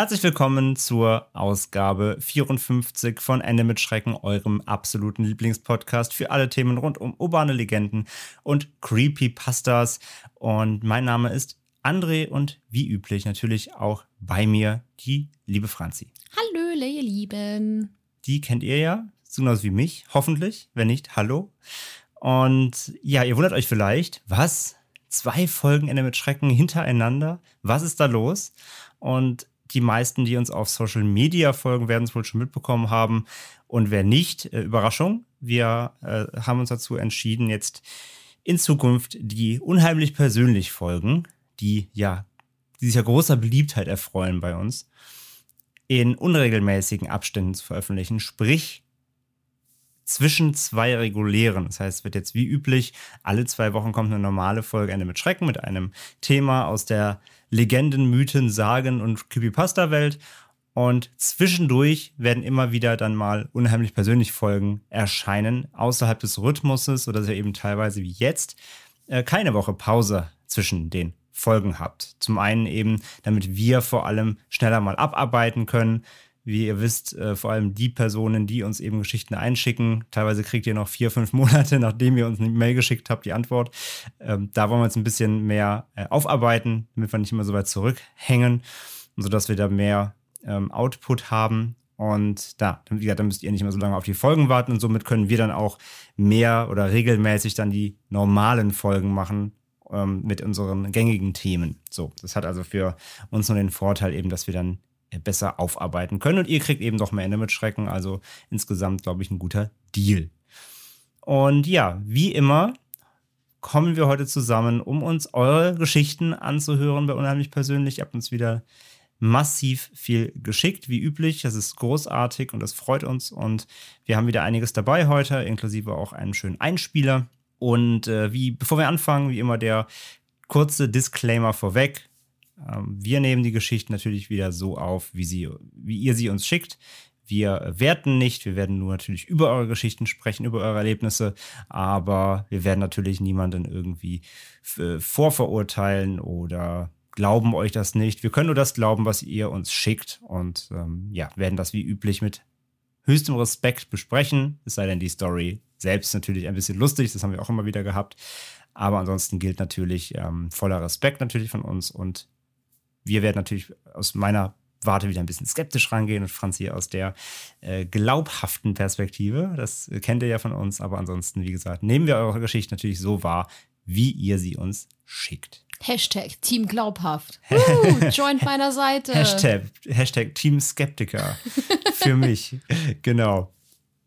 Herzlich willkommen zur Ausgabe 54 von Ende mit Schrecken, eurem absoluten Lieblingspodcast für alle Themen rund um urbane Legenden und Creepypastas. Und mein Name ist André und wie üblich natürlich auch bei mir die liebe Franzi. Hallöle, ihr Lieben. Die kennt ihr ja, so genauso wie mich, hoffentlich. Wenn nicht, hallo. Und ja, ihr wundert euch vielleicht, was? Zwei Folgen Ende mit Schrecken hintereinander? Was ist da los? Und die meisten, die uns auf Social Media folgen, werden es wohl schon mitbekommen haben. Und wer nicht, äh, Überraschung, wir äh, haben uns dazu entschieden, jetzt in Zukunft die unheimlich persönlich Folgen, die ja, die sich ja großer Beliebtheit erfreuen bei uns, in unregelmäßigen Abständen zu veröffentlichen. Sprich, zwischen zwei regulären. Das heißt, es wird jetzt wie üblich, alle zwei Wochen kommt eine normale Folge Ende mit Schrecken mit einem Thema aus der Legenden, Mythen, Sagen und Creepypasta-Welt. Und zwischendurch werden immer wieder dann mal unheimlich persönlich Folgen erscheinen, außerhalb des Rhythmuses, sodass ihr eben teilweise wie jetzt äh, keine Woche Pause zwischen den Folgen habt. Zum einen eben, damit wir vor allem schneller mal abarbeiten können. Wie ihr wisst, äh, vor allem die Personen, die uns eben Geschichten einschicken. Teilweise kriegt ihr noch vier, fünf Monate, nachdem ihr uns eine Mail geschickt habt, die Antwort. Ähm, da wollen wir jetzt ein bisschen mehr äh, aufarbeiten, damit wir nicht immer so weit zurückhängen, sodass wir da mehr ähm, Output haben. Und da, wie gesagt, dann müsst ihr nicht mehr so lange auf die Folgen warten und somit können wir dann auch mehr oder regelmäßig dann die normalen Folgen machen ähm, mit unseren gängigen Themen. So, das hat also für uns nur den Vorteil eben, dass wir dann besser aufarbeiten können. Und ihr kriegt eben doch mehr Ende mit Schrecken. Also insgesamt, glaube ich, ein guter Deal. Und ja, wie immer kommen wir heute zusammen, um uns eure Geschichten anzuhören bei Unheimlich Persönlich. Ihr habt uns wieder massiv viel geschickt, wie üblich. Das ist großartig und das freut uns. Und wir haben wieder einiges dabei heute, inklusive auch einen schönen Einspieler. Und äh, wie, bevor wir anfangen, wie immer der kurze Disclaimer vorweg. Ähm, wir nehmen die Geschichte natürlich wieder so auf, wie, sie, wie ihr sie uns schickt. Wir werten nicht, wir werden nur natürlich über eure Geschichten sprechen, über eure Erlebnisse, aber wir werden natürlich niemanden irgendwie äh, vorverurteilen oder glauben euch das nicht. Wir können nur das glauben, was ihr uns schickt und ähm, ja, werden das wie üblich mit höchstem Respekt besprechen, es sei denn die Story selbst natürlich ein bisschen lustig, das haben wir auch immer wieder gehabt. Aber ansonsten gilt natürlich ähm, voller Respekt natürlich von uns und wir werden natürlich aus meiner Warte wieder ein bisschen skeptisch rangehen und Franzi aus der äh, glaubhaften Perspektive. Das kennt ihr ja von uns, aber ansonsten, wie gesagt, nehmen wir eure Geschichte natürlich so wahr, wie ihr sie uns schickt. Hashtag Team Glaubhaft. Uh, joint meiner Seite. Hashtag, Hashtag Team Skeptiker für mich. genau.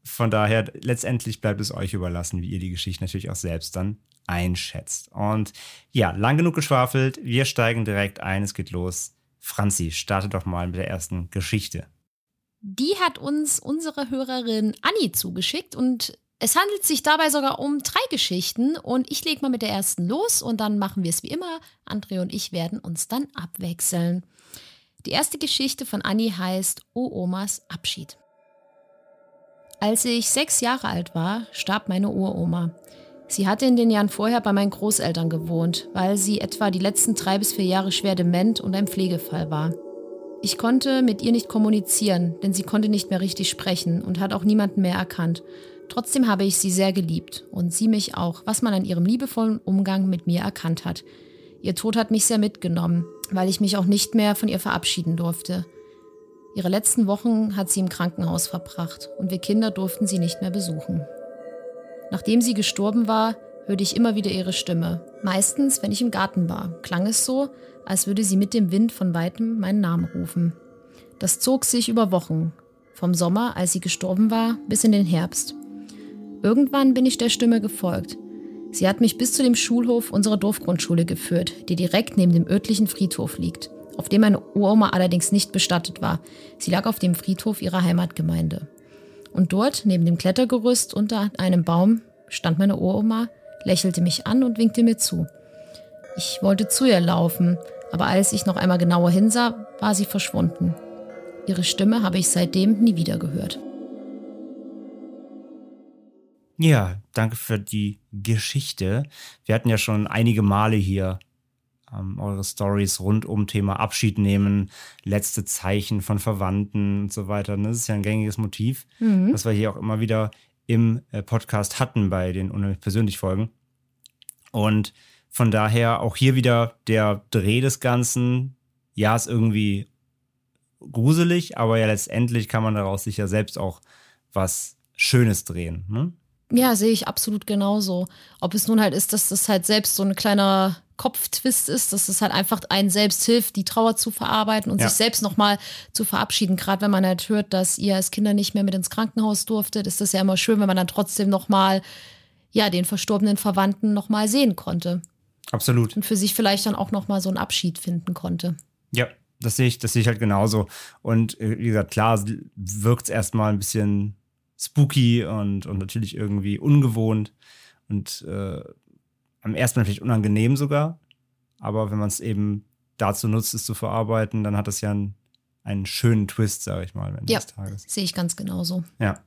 Von daher, letztendlich bleibt es euch überlassen, wie ihr die Geschichte natürlich auch selbst dann einschätzt. Und ja, lang genug geschwafelt. Wir steigen direkt ein. Es geht los. Franzi, starte doch mal mit der ersten Geschichte. Die hat uns unsere Hörerin Anni zugeschickt und es handelt sich dabei sogar um drei Geschichten und ich lege mal mit der ersten los und dann machen wir es wie immer. Andre und ich werden uns dann abwechseln. Die erste Geschichte von Anni heißt O Omas Abschied. Als ich sechs Jahre alt war, starb meine Uroma. Sie hatte in den Jahren vorher bei meinen Großeltern gewohnt, weil sie etwa die letzten drei bis vier Jahre schwer dement und ein Pflegefall war. Ich konnte mit ihr nicht kommunizieren, denn sie konnte nicht mehr richtig sprechen und hat auch niemanden mehr erkannt. Trotzdem habe ich sie sehr geliebt und sie mich auch, was man an ihrem liebevollen Umgang mit mir erkannt hat. Ihr Tod hat mich sehr mitgenommen, weil ich mich auch nicht mehr von ihr verabschieden durfte. Ihre letzten Wochen hat sie im Krankenhaus verbracht und wir Kinder durften sie nicht mehr besuchen. Nachdem sie gestorben war, hörte ich immer wieder ihre Stimme. Meistens, wenn ich im Garten war, klang es so, als würde sie mit dem Wind von weitem meinen Namen rufen. Das zog sich über Wochen, vom Sommer, als sie gestorben war, bis in den Herbst. Irgendwann bin ich der Stimme gefolgt. Sie hat mich bis zu dem Schulhof unserer Dorfgrundschule geführt, die direkt neben dem örtlichen Friedhof liegt, auf dem meine Uroma allerdings nicht bestattet war. Sie lag auf dem Friedhof ihrer Heimatgemeinde. Und dort, neben dem Klettergerüst unter einem Baum, stand meine Uroma, lächelte mich an und winkte mir zu. Ich wollte zu ihr laufen, aber als ich noch einmal genauer hinsah, war sie verschwunden. Ihre Stimme habe ich seitdem nie wieder gehört. Ja, danke für die Geschichte. Wir hatten ja schon einige Male hier ähm, eure Stories rund um Thema Abschied nehmen, letzte Zeichen von Verwandten und so weiter. Das ist ja ein gängiges Motiv, mhm. was wir hier auch immer wieder im äh, Podcast hatten bei den unheimlich persönlich Folgen. Und von daher auch hier wieder der Dreh des Ganzen. Ja, ist irgendwie gruselig, aber ja letztendlich kann man daraus sicher selbst auch was Schönes drehen. Ne? Ja, sehe ich absolut genauso. Ob es nun halt ist, dass das halt selbst so ein kleiner Kopftwist ist, dass es halt einfach einen selbst hilft, die Trauer zu verarbeiten und ja. sich selbst nochmal zu verabschieden. Gerade wenn man halt hört, dass ihr als Kinder nicht mehr mit ins Krankenhaus durftet, ist das ja immer schön, wenn man dann trotzdem nochmal, ja, den verstorbenen Verwandten nochmal sehen konnte. Absolut. Und für sich vielleicht dann auch nochmal so einen Abschied finden konnte. Ja, das sehe ich, das sehe ich halt genauso. Und äh, wie gesagt, klar wirkt es erstmal ein bisschen spooky und, und natürlich irgendwie ungewohnt und äh, am ersten Mal vielleicht unangenehm sogar. Aber wenn man es eben dazu nutzt, es zu verarbeiten, dann hat es ja einen, einen schönen Twist, sage ich mal, ja, des Tages. Sehe ich ganz genauso. Ja.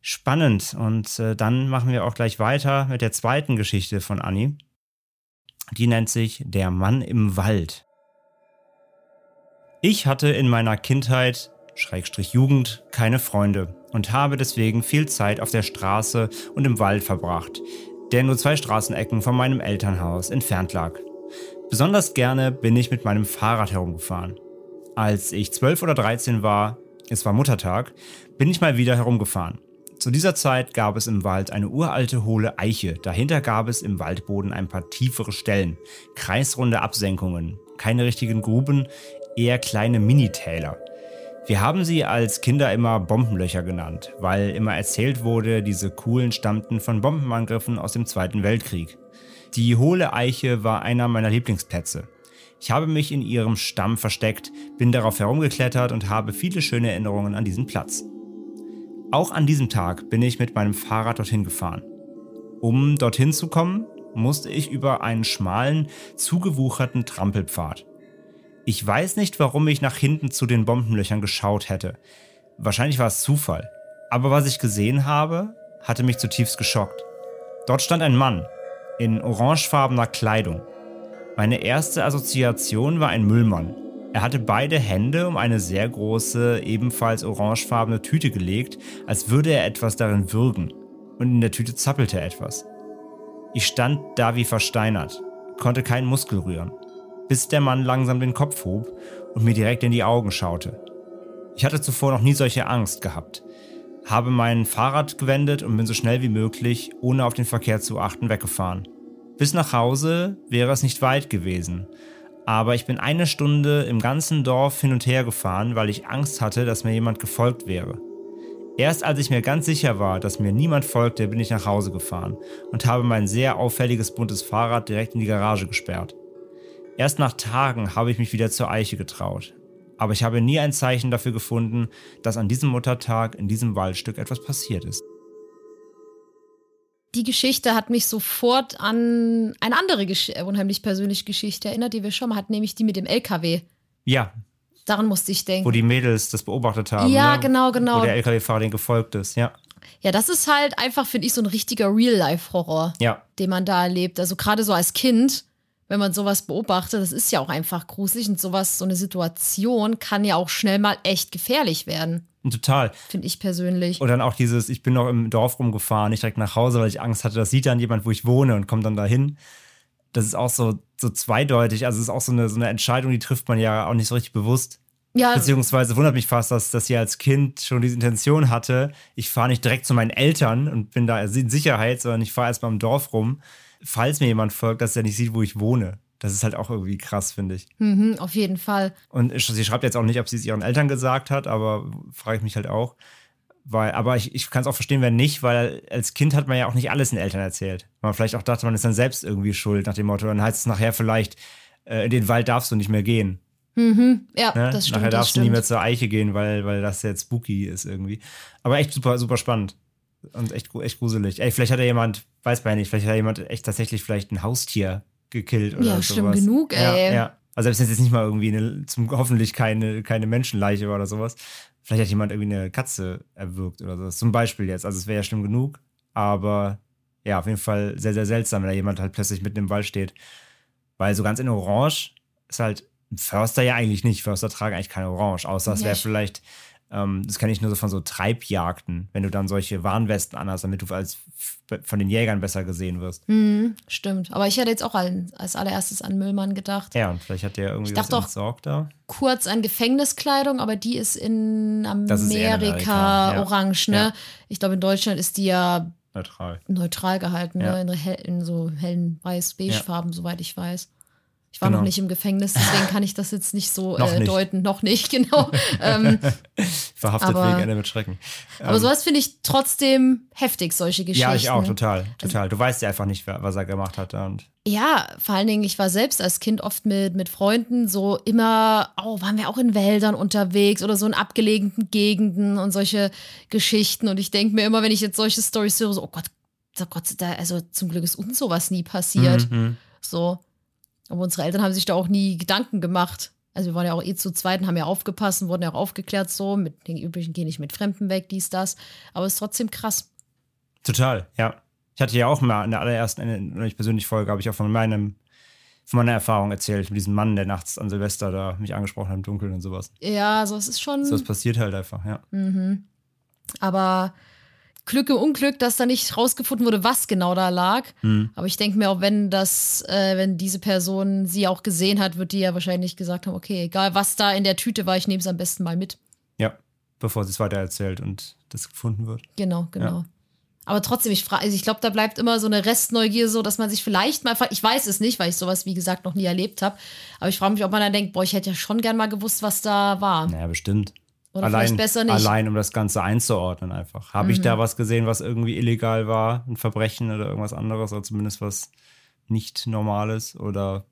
Spannend. Und äh, dann machen wir auch gleich weiter mit der zweiten Geschichte von Annie. Die nennt sich Der Mann im Wald. Ich hatte in meiner Kindheit, Jugend, keine Freunde und habe deswegen viel Zeit auf der Straße und im Wald verbracht, der nur zwei Straßenecken von meinem Elternhaus entfernt lag. Besonders gerne bin ich mit meinem Fahrrad herumgefahren. Als ich 12 oder 13 war, es war Muttertag, bin ich mal wieder herumgefahren. Zu dieser Zeit gab es im Wald eine uralte hohle Eiche. Dahinter gab es im Waldboden ein paar tiefere Stellen, kreisrunde Absenkungen, keine richtigen Gruben, eher kleine Minitäler. Wir haben sie als Kinder immer Bombenlöcher genannt, weil immer erzählt wurde, diese Kuhlen stammten von Bombenangriffen aus dem Zweiten Weltkrieg. Die hohle Eiche war einer meiner Lieblingsplätze. Ich habe mich in ihrem Stamm versteckt, bin darauf herumgeklettert und habe viele schöne Erinnerungen an diesen Platz. Auch an diesem Tag bin ich mit meinem Fahrrad dorthin gefahren. Um dorthin zu kommen, musste ich über einen schmalen, zugewucherten Trampelpfad. Ich weiß nicht, warum ich nach hinten zu den Bombenlöchern geschaut hätte. Wahrscheinlich war es Zufall. Aber was ich gesehen habe, hatte mich zutiefst geschockt. Dort stand ein Mann in orangefarbener Kleidung. Meine erste Assoziation war ein Müllmann. Er hatte beide Hände um eine sehr große, ebenfalls orangefarbene Tüte gelegt, als würde er etwas darin würgen. Und in der Tüte zappelte etwas. Ich stand da wie versteinert, konnte keinen Muskel rühren, bis der Mann langsam den Kopf hob und mir direkt in die Augen schaute. Ich hatte zuvor noch nie solche Angst gehabt, habe mein Fahrrad gewendet und bin so schnell wie möglich, ohne auf den Verkehr zu achten, weggefahren. Bis nach Hause wäre es nicht weit gewesen, aber ich bin eine Stunde im ganzen Dorf hin und her gefahren, weil ich Angst hatte, dass mir jemand gefolgt wäre. Erst als ich mir ganz sicher war, dass mir niemand folgte, bin ich nach Hause gefahren und habe mein sehr auffälliges buntes Fahrrad direkt in die Garage gesperrt. Erst nach Tagen habe ich mich wieder zur Eiche getraut. Aber ich habe nie ein Zeichen dafür gefunden, dass an diesem Muttertag in diesem Waldstück etwas passiert ist die Geschichte hat mich sofort an eine andere Gesch äh, unheimlich persönliche Geschichte erinnert, die wir schon mal hatten, nämlich die mit dem LKW. Ja. Daran musste ich denken. Wo die Mädels das beobachtet haben. Ja, ne? genau, genau. Wo der LKW-Fahrer den gefolgt ist, ja. Ja, das ist halt einfach, finde ich, so ein richtiger Real-Life-Horror, ja. den man da erlebt. Also gerade so als Kind, wenn man sowas beobachtet, das ist ja auch einfach gruselig und sowas, so eine Situation kann ja auch schnell mal echt gefährlich werden. Total. Finde ich persönlich. Und dann auch dieses, ich bin noch im Dorf rumgefahren, nicht direkt nach Hause, weil ich Angst hatte, das sieht dann jemand, wo ich wohne und kommt dann dahin. Das ist auch so, so zweideutig. Also es ist auch so eine, so eine Entscheidung, die trifft man ja auch nicht so richtig bewusst. Ja. Beziehungsweise wundert mich fast, dass, dass sie als Kind schon diese Intention hatte, ich fahre nicht direkt zu meinen Eltern und bin da in Sicherheit, sondern ich fahre erstmal im Dorf rum, falls mir jemand folgt, dass er nicht sieht, wo ich wohne. Das ist halt auch irgendwie krass, finde ich. Mhm, auf jeden Fall. Und sie schreibt jetzt auch nicht, ob sie es ihren Eltern gesagt hat, aber frage ich mich halt auch. Weil, aber ich, ich kann es auch verstehen, wenn nicht, weil als Kind hat man ja auch nicht alles den Eltern erzählt. Man vielleicht auch dachte, man ist dann selbst irgendwie schuld, nach dem Motto, dann heißt es nachher vielleicht, äh, in den Wald darfst du nicht mehr gehen. Mhm. Ja, Ne? das stimmt. nachher darfst du nie mehr zur Eiche gehen, weil, weil das jetzt spooky ist irgendwie. Aber echt super, super spannend. Und echt, echt gruselig. Ey, vielleicht hat ja jemand, weiß man ja nicht, vielleicht hat ja jemand echt tatsächlich vielleicht ein Haustier gekillt oder Ja, sowas. schlimm genug, Ja, ey. ja. Also selbst wenn es jetzt nicht mal irgendwie eine, zum, hoffentlich keine, keine Menschenleiche war oder sowas. Vielleicht hat jemand irgendwie eine Katze erwürgt oder sowas. Zum Beispiel jetzt. Also es wäre ja schlimm genug. Aber ja, auf jeden Fall sehr, sehr seltsam, wenn da jemand halt plötzlich mitten im Wald steht. Weil so ganz in Orange ist halt Förster ja eigentlich nicht. Förster tragen eigentlich keine Orange, außer es Ja, wäre ich- vielleicht, das kenne ich nur so von so Treibjagden, wenn du dann solche Warnwesten anhast, damit du als von den Jägern besser gesehen wirst. Mhm, stimmt. Aber ich hätte jetzt auch als, allererstes an Müllmann gedacht. Ja, und vielleicht hat der irgendwie Ich was dachte auch- entsorgt da. Kurz an Gefängniskleidung, aber die ist in Das ist in Amerika, Amerika, ja. orange, ne? Ja. Ich glaube, in Deutschland ist die ja Neutral. neutral gehalten, Ja. ne? in, in so hellen weiß-beige-Farben, soweit ich weiß. Ich war Genau. noch nicht im Gefängnis, deswegen kann ich das jetzt nicht so Noch äh, nicht. deuten. Noch nicht, genau. ähm, Verhaftet Aber- wegen Ende mit Schrecken. aber sowas finde ich trotzdem heftig, solche Geschichten. Ja, ich auch, total. Total. Du weißt ja einfach nicht, was er gemacht hat. Und Ja, vor allen Dingen, ich war selbst als Kind oft mit, mit Freunden so immer, oh, waren wir auch in Wäldern unterwegs oder so in abgelegenen Gegenden und solche Geschichten. Und ich denke mir immer, wenn ich jetzt solche Storys höre, so, oh Gott, oh Gott, da, also zum Glück ist uns sowas nie passiert. Mhm. So. Aber unsere Eltern haben sich da auch nie Gedanken gemacht. Also wir waren ja auch eh zu zweit und haben ja aufgepasst und wurden ja auch aufgeklärt so. Mit den üblichen geh nicht mit Fremden weg, dies, das. Aber es ist trotzdem krass. Total, ja. Ich hatte ja auch mal in der allerersten, in der ich persönlich Folge, habe ich auch von meinem, von meiner Erfahrung erzählt, mit diesem Mann, der nachts an Silvester da mich angesprochen hat im Dunkeln und sowas. Ja, also es ist schon. So was passiert halt einfach, ja. Mhm. Aber Glück im Unglück, dass da nicht rausgefunden wurde, was genau da lag. Mhm. Aber ich denke mir auch, wenn das, äh, wenn diese Person sie auch gesehen hat, wird die ja wahrscheinlich gesagt haben, okay, egal was da in der Tüte war, ich nehme es am besten mal mit. Ja, bevor sie es weiter erzählt und das gefunden wird. Genau, genau. Ja. Aber trotzdem, ich frage, also ich glaube, da bleibt immer so eine Restneugier, so dass man sich vielleicht mal, fragt- ich weiß es nicht, weil ich sowas, wie gesagt, noch nie erlebt habe. Aber ich frage mich, ob man dann denkt, boah, ich hätte ja schon gern mal gewusst, was da war. Naja, bestimmt. Oder allein, besser nicht. Mhm. allein, um das Ganze einzuordnen einfach. Habe ich da was gesehen, was irgendwie illegal war, ein Verbrechen oder irgendwas anderes oder zumindest was nicht Normales oder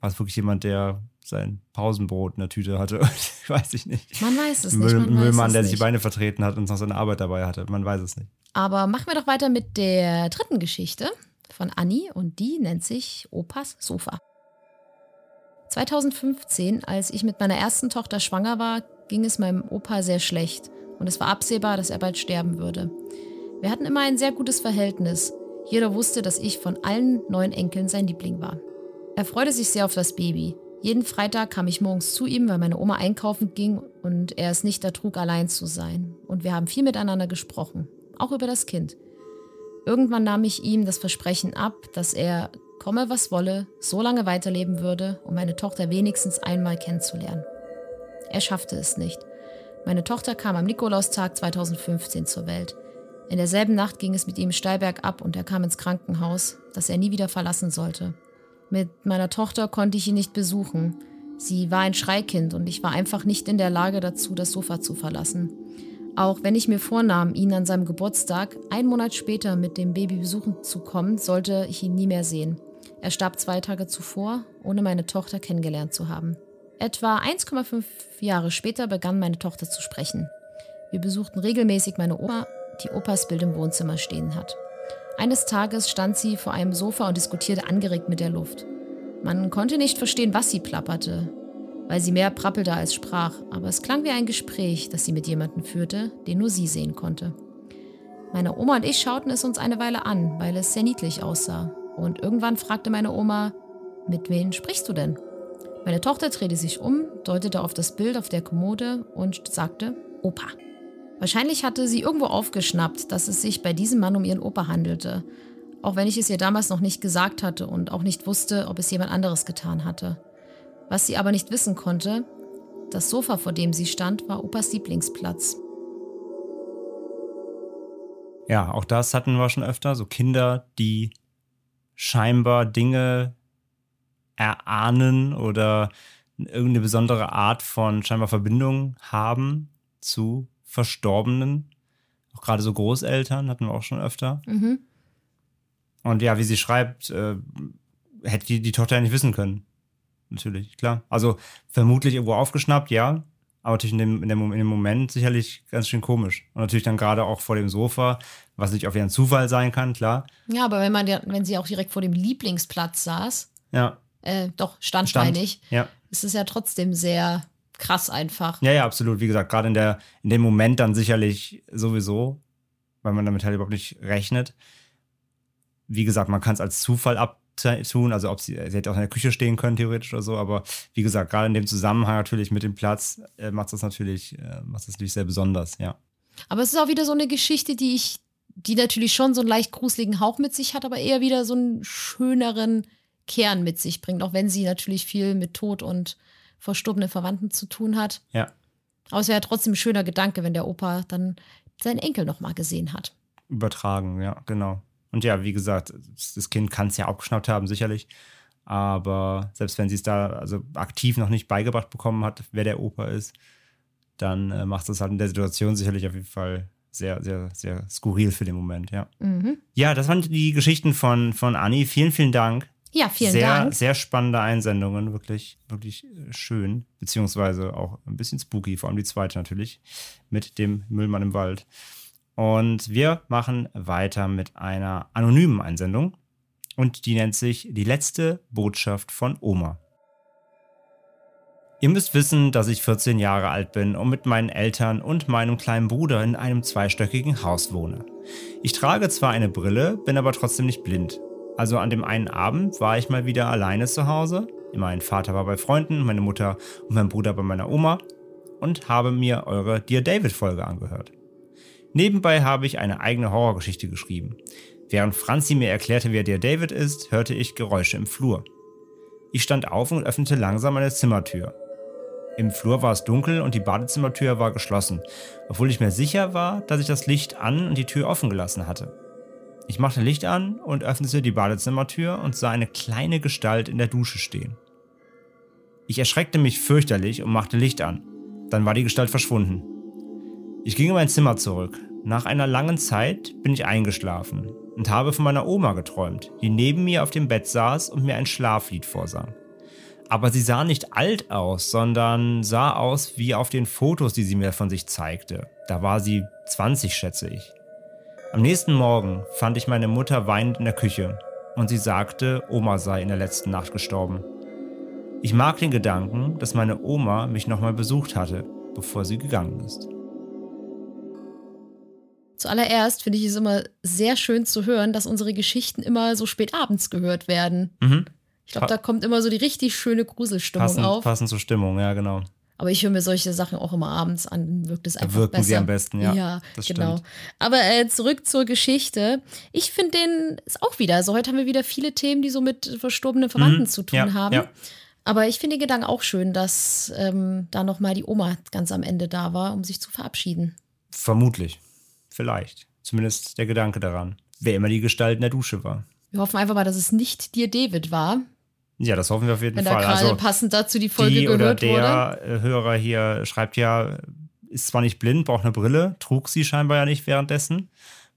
war es wirklich jemand, der sein Pausenbrot in der Tüte hatte? weiß ich nicht. Man weiß es nicht. Müll, weiß Müllmann, der sich die nicht. Beine vertreten hat und noch seine Arbeit dabei hatte. Man weiß es nicht. Aber machen wir doch weiter mit der dritten Geschichte von Anni und die nennt sich Opas Sofa. 2015, als ich mit meiner ersten Tochter schwanger war, ging es meinem Opa sehr schlecht und es war absehbar, dass er bald sterben würde. Wir hatten immer ein sehr gutes Verhältnis. Jeder wusste, dass ich von allen neun Enkeln sein Liebling war. Er freute sich sehr auf das Baby. Jeden Freitag kam ich morgens zu ihm, weil meine Oma einkaufen ging und er es nicht ertrug, allein zu sein. Und wir haben viel miteinander gesprochen, auch über das Kind. Irgendwann nahm ich ihm das Versprechen ab, dass er, komme was wolle, so lange weiterleben würde, um meine Tochter wenigstens einmal kennenzulernen. Er schaffte es nicht. Meine Tochter kam am Nikolaustag 2015 zur Welt. In derselben Nacht ging es mit ihm steil bergab und er kam ins Krankenhaus, das er nie wieder verlassen sollte. Mit meiner Tochter konnte ich ihn nicht besuchen. Sie war ein Schreikind und ich war einfach nicht in der Lage dazu, das Sofa zu verlassen. Auch wenn ich mir vornahm, ihn an seinem Geburtstag, einen Monat später mit dem Baby besuchen zu kommen, sollte ich ihn nie mehr sehen. Er starb zwei Tage zuvor, ohne meine Tochter kennengelernt zu haben. Etwa 1,5 Jahre später begann meine Tochter zu sprechen. Wir besuchten regelmäßig meine Oma, die Opas Bild im Wohnzimmer stehen hat. Eines Tages stand sie vor einem Sofa und diskutierte angeregt mit der Luft. Man konnte nicht verstehen, was sie plapperte, weil sie mehr prappelte als sprach, aber es klang wie ein Gespräch, das sie mit jemandem führte, den nur sie sehen konnte. Meine Oma und ich schauten es uns eine Weile an, weil es sehr niedlich aussah. Und irgendwann fragte meine Oma, mit wem sprichst du denn? Meine Tochter drehte sich um, deutete auf das Bild auf der Kommode und sagte, Opa. Wahrscheinlich hatte sie irgendwo aufgeschnappt, dass es sich bei diesem Mann um ihren Opa handelte, auch wenn ich es ihr damals noch nicht gesagt hatte und auch nicht wusste, ob es jemand anderes getan hatte. Was sie aber nicht wissen konnte, das Sofa, vor dem sie stand, war Opas Lieblingsplatz. Ja, auch das hatten wir schon öfter. So Kinder, die scheinbar Dinge erahnen oder irgendeine besondere Art von scheinbar Verbindung haben zu Verstorbenen. Auch gerade so Großeltern hatten wir auch schon öfter. Mhm. Und ja, wie sie schreibt, äh, hätte die, die Tochter ja nicht wissen können. Natürlich, klar. Also vermutlich irgendwo aufgeschnappt, ja. Aber natürlich in dem, in, dem, in dem Moment sicherlich ganz schön komisch. Und natürlich dann gerade auch vor dem Sofa, was auch wieder ein Zufall sein kann, klar. Ja, aber wenn man der, wenn sie auch direkt vor dem Lieblingsplatz saß, Ja, äh, doch, stand, stand. Ja. ist es ja trotzdem sehr krass einfach. Ja, ja, absolut. Wie gesagt, gerade in, der, in dem Moment dann sicherlich sowieso, weil man damit halt überhaupt nicht rechnet. Wie gesagt, man kann es als Zufall abtun, also ob sie, sie hätte auch in der Küche stehen können, theoretisch oder so, aber wie gesagt, gerade in dem Zusammenhang natürlich mit dem Platz äh, macht das natürlich, äh, macht das natürlich sehr besonders, ja. Aber es ist auch wieder so eine Geschichte, die ich, die natürlich schon so einen leicht gruseligen Hauch mit sich hat, aber eher wieder so einen schöneren Kern mit sich bringt, auch wenn sie natürlich viel mit Tod und verstorbenen Verwandten zu tun hat. Ja, Aber es wäre ja trotzdem ein schöner Gedanke, wenn der Opa dann seinen Enkel noch mal gesehen hat. übertragen, ja, genau. Und ja, wie gesagt, das Kind kann es ja aufgeschnappt haben, sicherlich. Aber selbst wenn sie es da also aktiv noch nicht beigebracht bekommen hat, wer der Opa ist, dann äh, macht es halt in der Situation sicherlich auf jeden Fall sehr, sehr, sehr skurril für den Moment, ja. Mhm. Ja, das waren die Geschichten von, von Anni. Vielen, vielen Dank. Ja, vielen sehr, Dank. Sehr spannende Einsendungen, wirklich, wirklich äh, schön. Beziehungsweise auch ein bisschen spooky, vor allem die zweite natürlich, mit dem Müllmann im Wald. Und wir machen weiter mit einer anonymen Einsendung. Und die nennt sich Die letzte Botschaft von Oma. Ihr müsst wissen, dass ich 14 Jahre alt bin und mit meinen Eltern und meinem kleinen Bruder in einem zweistöckigen Haus wohne. Ich trage zwar eine Brille, bin aber trotzdem nicht blind. Also an dem einen Abend war ich mal wieder alleine zu Hause. Mein Vater war bei Freunden, meine Mutter und mein Bruder bei meiner Oma und habe mir eure Dear David Folge angehört. Nebenbei habe ich eine eigene Horrorgeschichte geschrieben. Während Franzi mir erklärte, wer Dear David ist, hörte ich Geräusche im Flur. Ich stand auf und öffnete langsam meine Zimmertür. Im Flur war es dunkel und die Badezimmertür war geschlossen, obwohl ich mir sicher war, dass ich das Licht an und die Tür offen gelassen hatte. Ich machte Licht an und öffnete die Badezimmertür und sah eine kleine Gestalt in der Dusche stehen. Ich erschreckte mich fürchterlich und machte Licht an. Dann war die Gestalt verschwunden. Ich ging in mein Zimmer zurück. Nach einer langen Zeit bin ich eingeschlafen und habe von meiner Oma geträumt, die neben mir auf dem Bett saß und mir ein Schlaflied vorsang. Aber sie sah nicht alt aus, sondern sah aus wie auf den Fotos, die sie mir von sich zeigte. Da war sie 20, schätze ich. Am nächsten Morgen fand ich meine Mutter weinend in der Küche und sie sagte, Oma sei in der letzten Nacht gestorben. Ich mag den Gedanken, dass meine Oma mich nochmal besucht hatte, bevor sie gegangen ist. Zuallererst finde ich es immer sehr schön zu hören, dass unsere Geschichten immer so spät abends gehört werden. Mhm. Ich glaube, da kommt immer so die richtig schöne Gruselstimmung Passend, auf. passend zur Stimmung, ja, genau. Aber ich höre mir solche Sachen auch immer abends an, wirkt es Da einfach wirken besser. sie am besten, ja. Ja, das genau. stimmt. Aber äh, zurück zur Geschichte. Ich finde den ist auch wieder. Also heute haben wir wieder viele Themen, die so mit verstorbenen Verwandten Mhm. zu tun Ja, haben. ja. Aber ich finde den Gedanken auch schön, dass ähm, da nochmal die Oma ganz am Ende da war, um sich zu verabschieden. Vermutlich. Vielleicht. Zumindest der Gedanke daran. Wer immer die Gestalt in der Dusche war. Wir hoffen einfach mal, dass es nicht dir David war, Ja, das hoffen wir auf jeden wenn da Fall. gerade Also, passend dazu die Folge die oder gehört wurde. der äh, Hörer hier schreibt ja, ist zwar nicht blind, braucht eine Brille, trug sie scheinbar ja nicht währenddessen.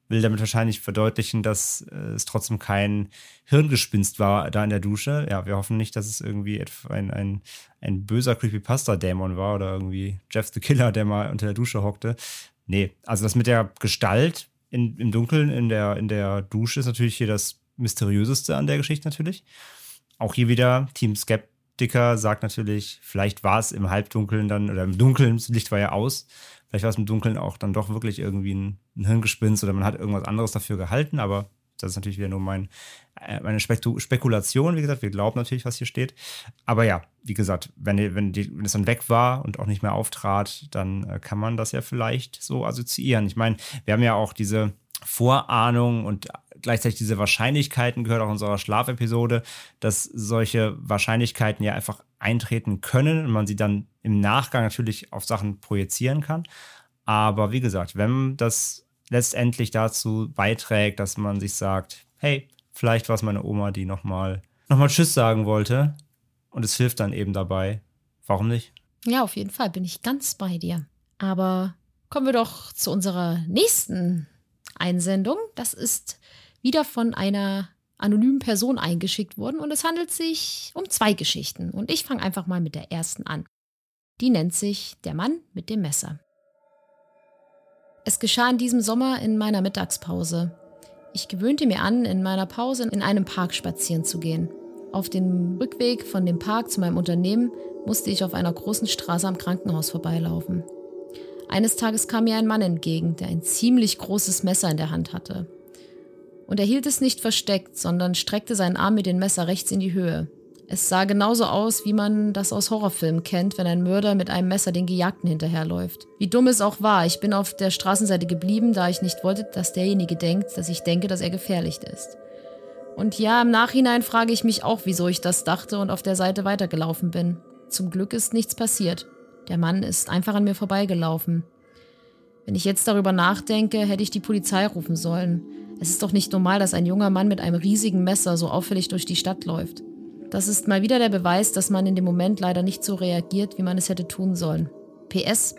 Will damit wahrscheinlich verdeutlichen, dass äh, es trotzdem kein Hirngespinst war da in der Dusche. Ja, wir hoffen nicht, dass es irgendwie ein, ein, ein böser Creepypasta-Dämon war oder irgendwie Jeff the Killer, der mal unter der Dusche hockte. Nee, also das mit der Gestalt in, im Dunkeln in der, in der Dusche ist natürlich hier das Mysteriöseste an der Geschichte natürlich. Auch hier wieder Team Skeptiker sagt natürlich, vielleicht war es im Halbdunkeln dann, oder im Dunkeln, das Licht war ja aus, vielleicht war es im Dunkeln auch dann doch wirklich irgendwie ein, ein Hirngespinst oder man hat irgendwas anderes dafür gehalten, aber das ist natürlich wieder nur mein, äh, meine Spekulation. Wie gesagt, wir glauben natürlich, was hier steht. Aber ja, wie gesagt, wenn, wenn, die, wenn es dann weg war und auch nicht mehr auftrat, dann äh, kann man das ja vielleicht so assoziieren. Ich meine, wir haben ja auch diese Vorahnung und gleichzeitig diese Wahrscheinlichkeiten gehört auch in unserer Schlafepisode, dass solche Wahrscheinlichkeiten ja einfach eintreten können und man sie dann im Nachgang natürlich auf Sachen projizieren kann. Aber wie gesagt, wenn das letztendlich dazu beiträgt, dass man sich sagt, hey, vielleicht war es meine Oma, die nochmal noch mal Tschüss sagen wollte und es hilft dann eben dabei, warum nicht? Ja, auf jeden Fall bin ich ganz bei dir. Aber kommen wir doch zu unserer nächsten Einsendung. Das ist wieder von einer anonymen Person eingeschickt worden und es handelt sich um zwei Geschichten. Und ich fange einfach mal mit der ersten an. Die nennt sich Der Mann mit dem Messer. Es geschah in diesem Sommer in meiner Mittagspause. Ich gewöhnte mir an, in meiner Pause in einem Park spazieren zu gehen. Auf dem Rückweg von dem Park zu meinem Unternehmen musste ich auf einer großen Straße am Krankenhaus vorbeilaufen. Eines Tages kam mir ein Mann entgegen, der ein ziemlich großes Messer in der Hand hatte. Und er hielt es nicht versteckt, sondern streckte seinen Arm mit dem Messer rechts in die Höhe. Es sah genauso aus, wie man das aus Horrorfilmen kennt, wenn ein Mörder mit einem Messer den Gejagten hinterherläuft. Wie dumm es auch war, ich bin auf der Straßenseite geblieben, da ich nicht wollte, dass derjenige denkt, dass ich denke, dass er gefährlich ist. Und ja, im Nachhinein frage ich mich auch, wieso ich das dachte und auf der Seite weitergelaufen bin. Zum Glück ist nichts passiert. Der Mann ist einfach an mir vorbeigelaufen. Wenn ich jetzt darüber nachdenke, hätte ich die Polizei rufen sollen. Es ist doch nicht normal, dass ein junger Mann mit einem riesigen Messer so auffällig durch die Stadt läuft. Das ist mal wieder der Beweis, dass man in dem Moment leider nicht so reagiert, wie man es hätte tun sollen. PS,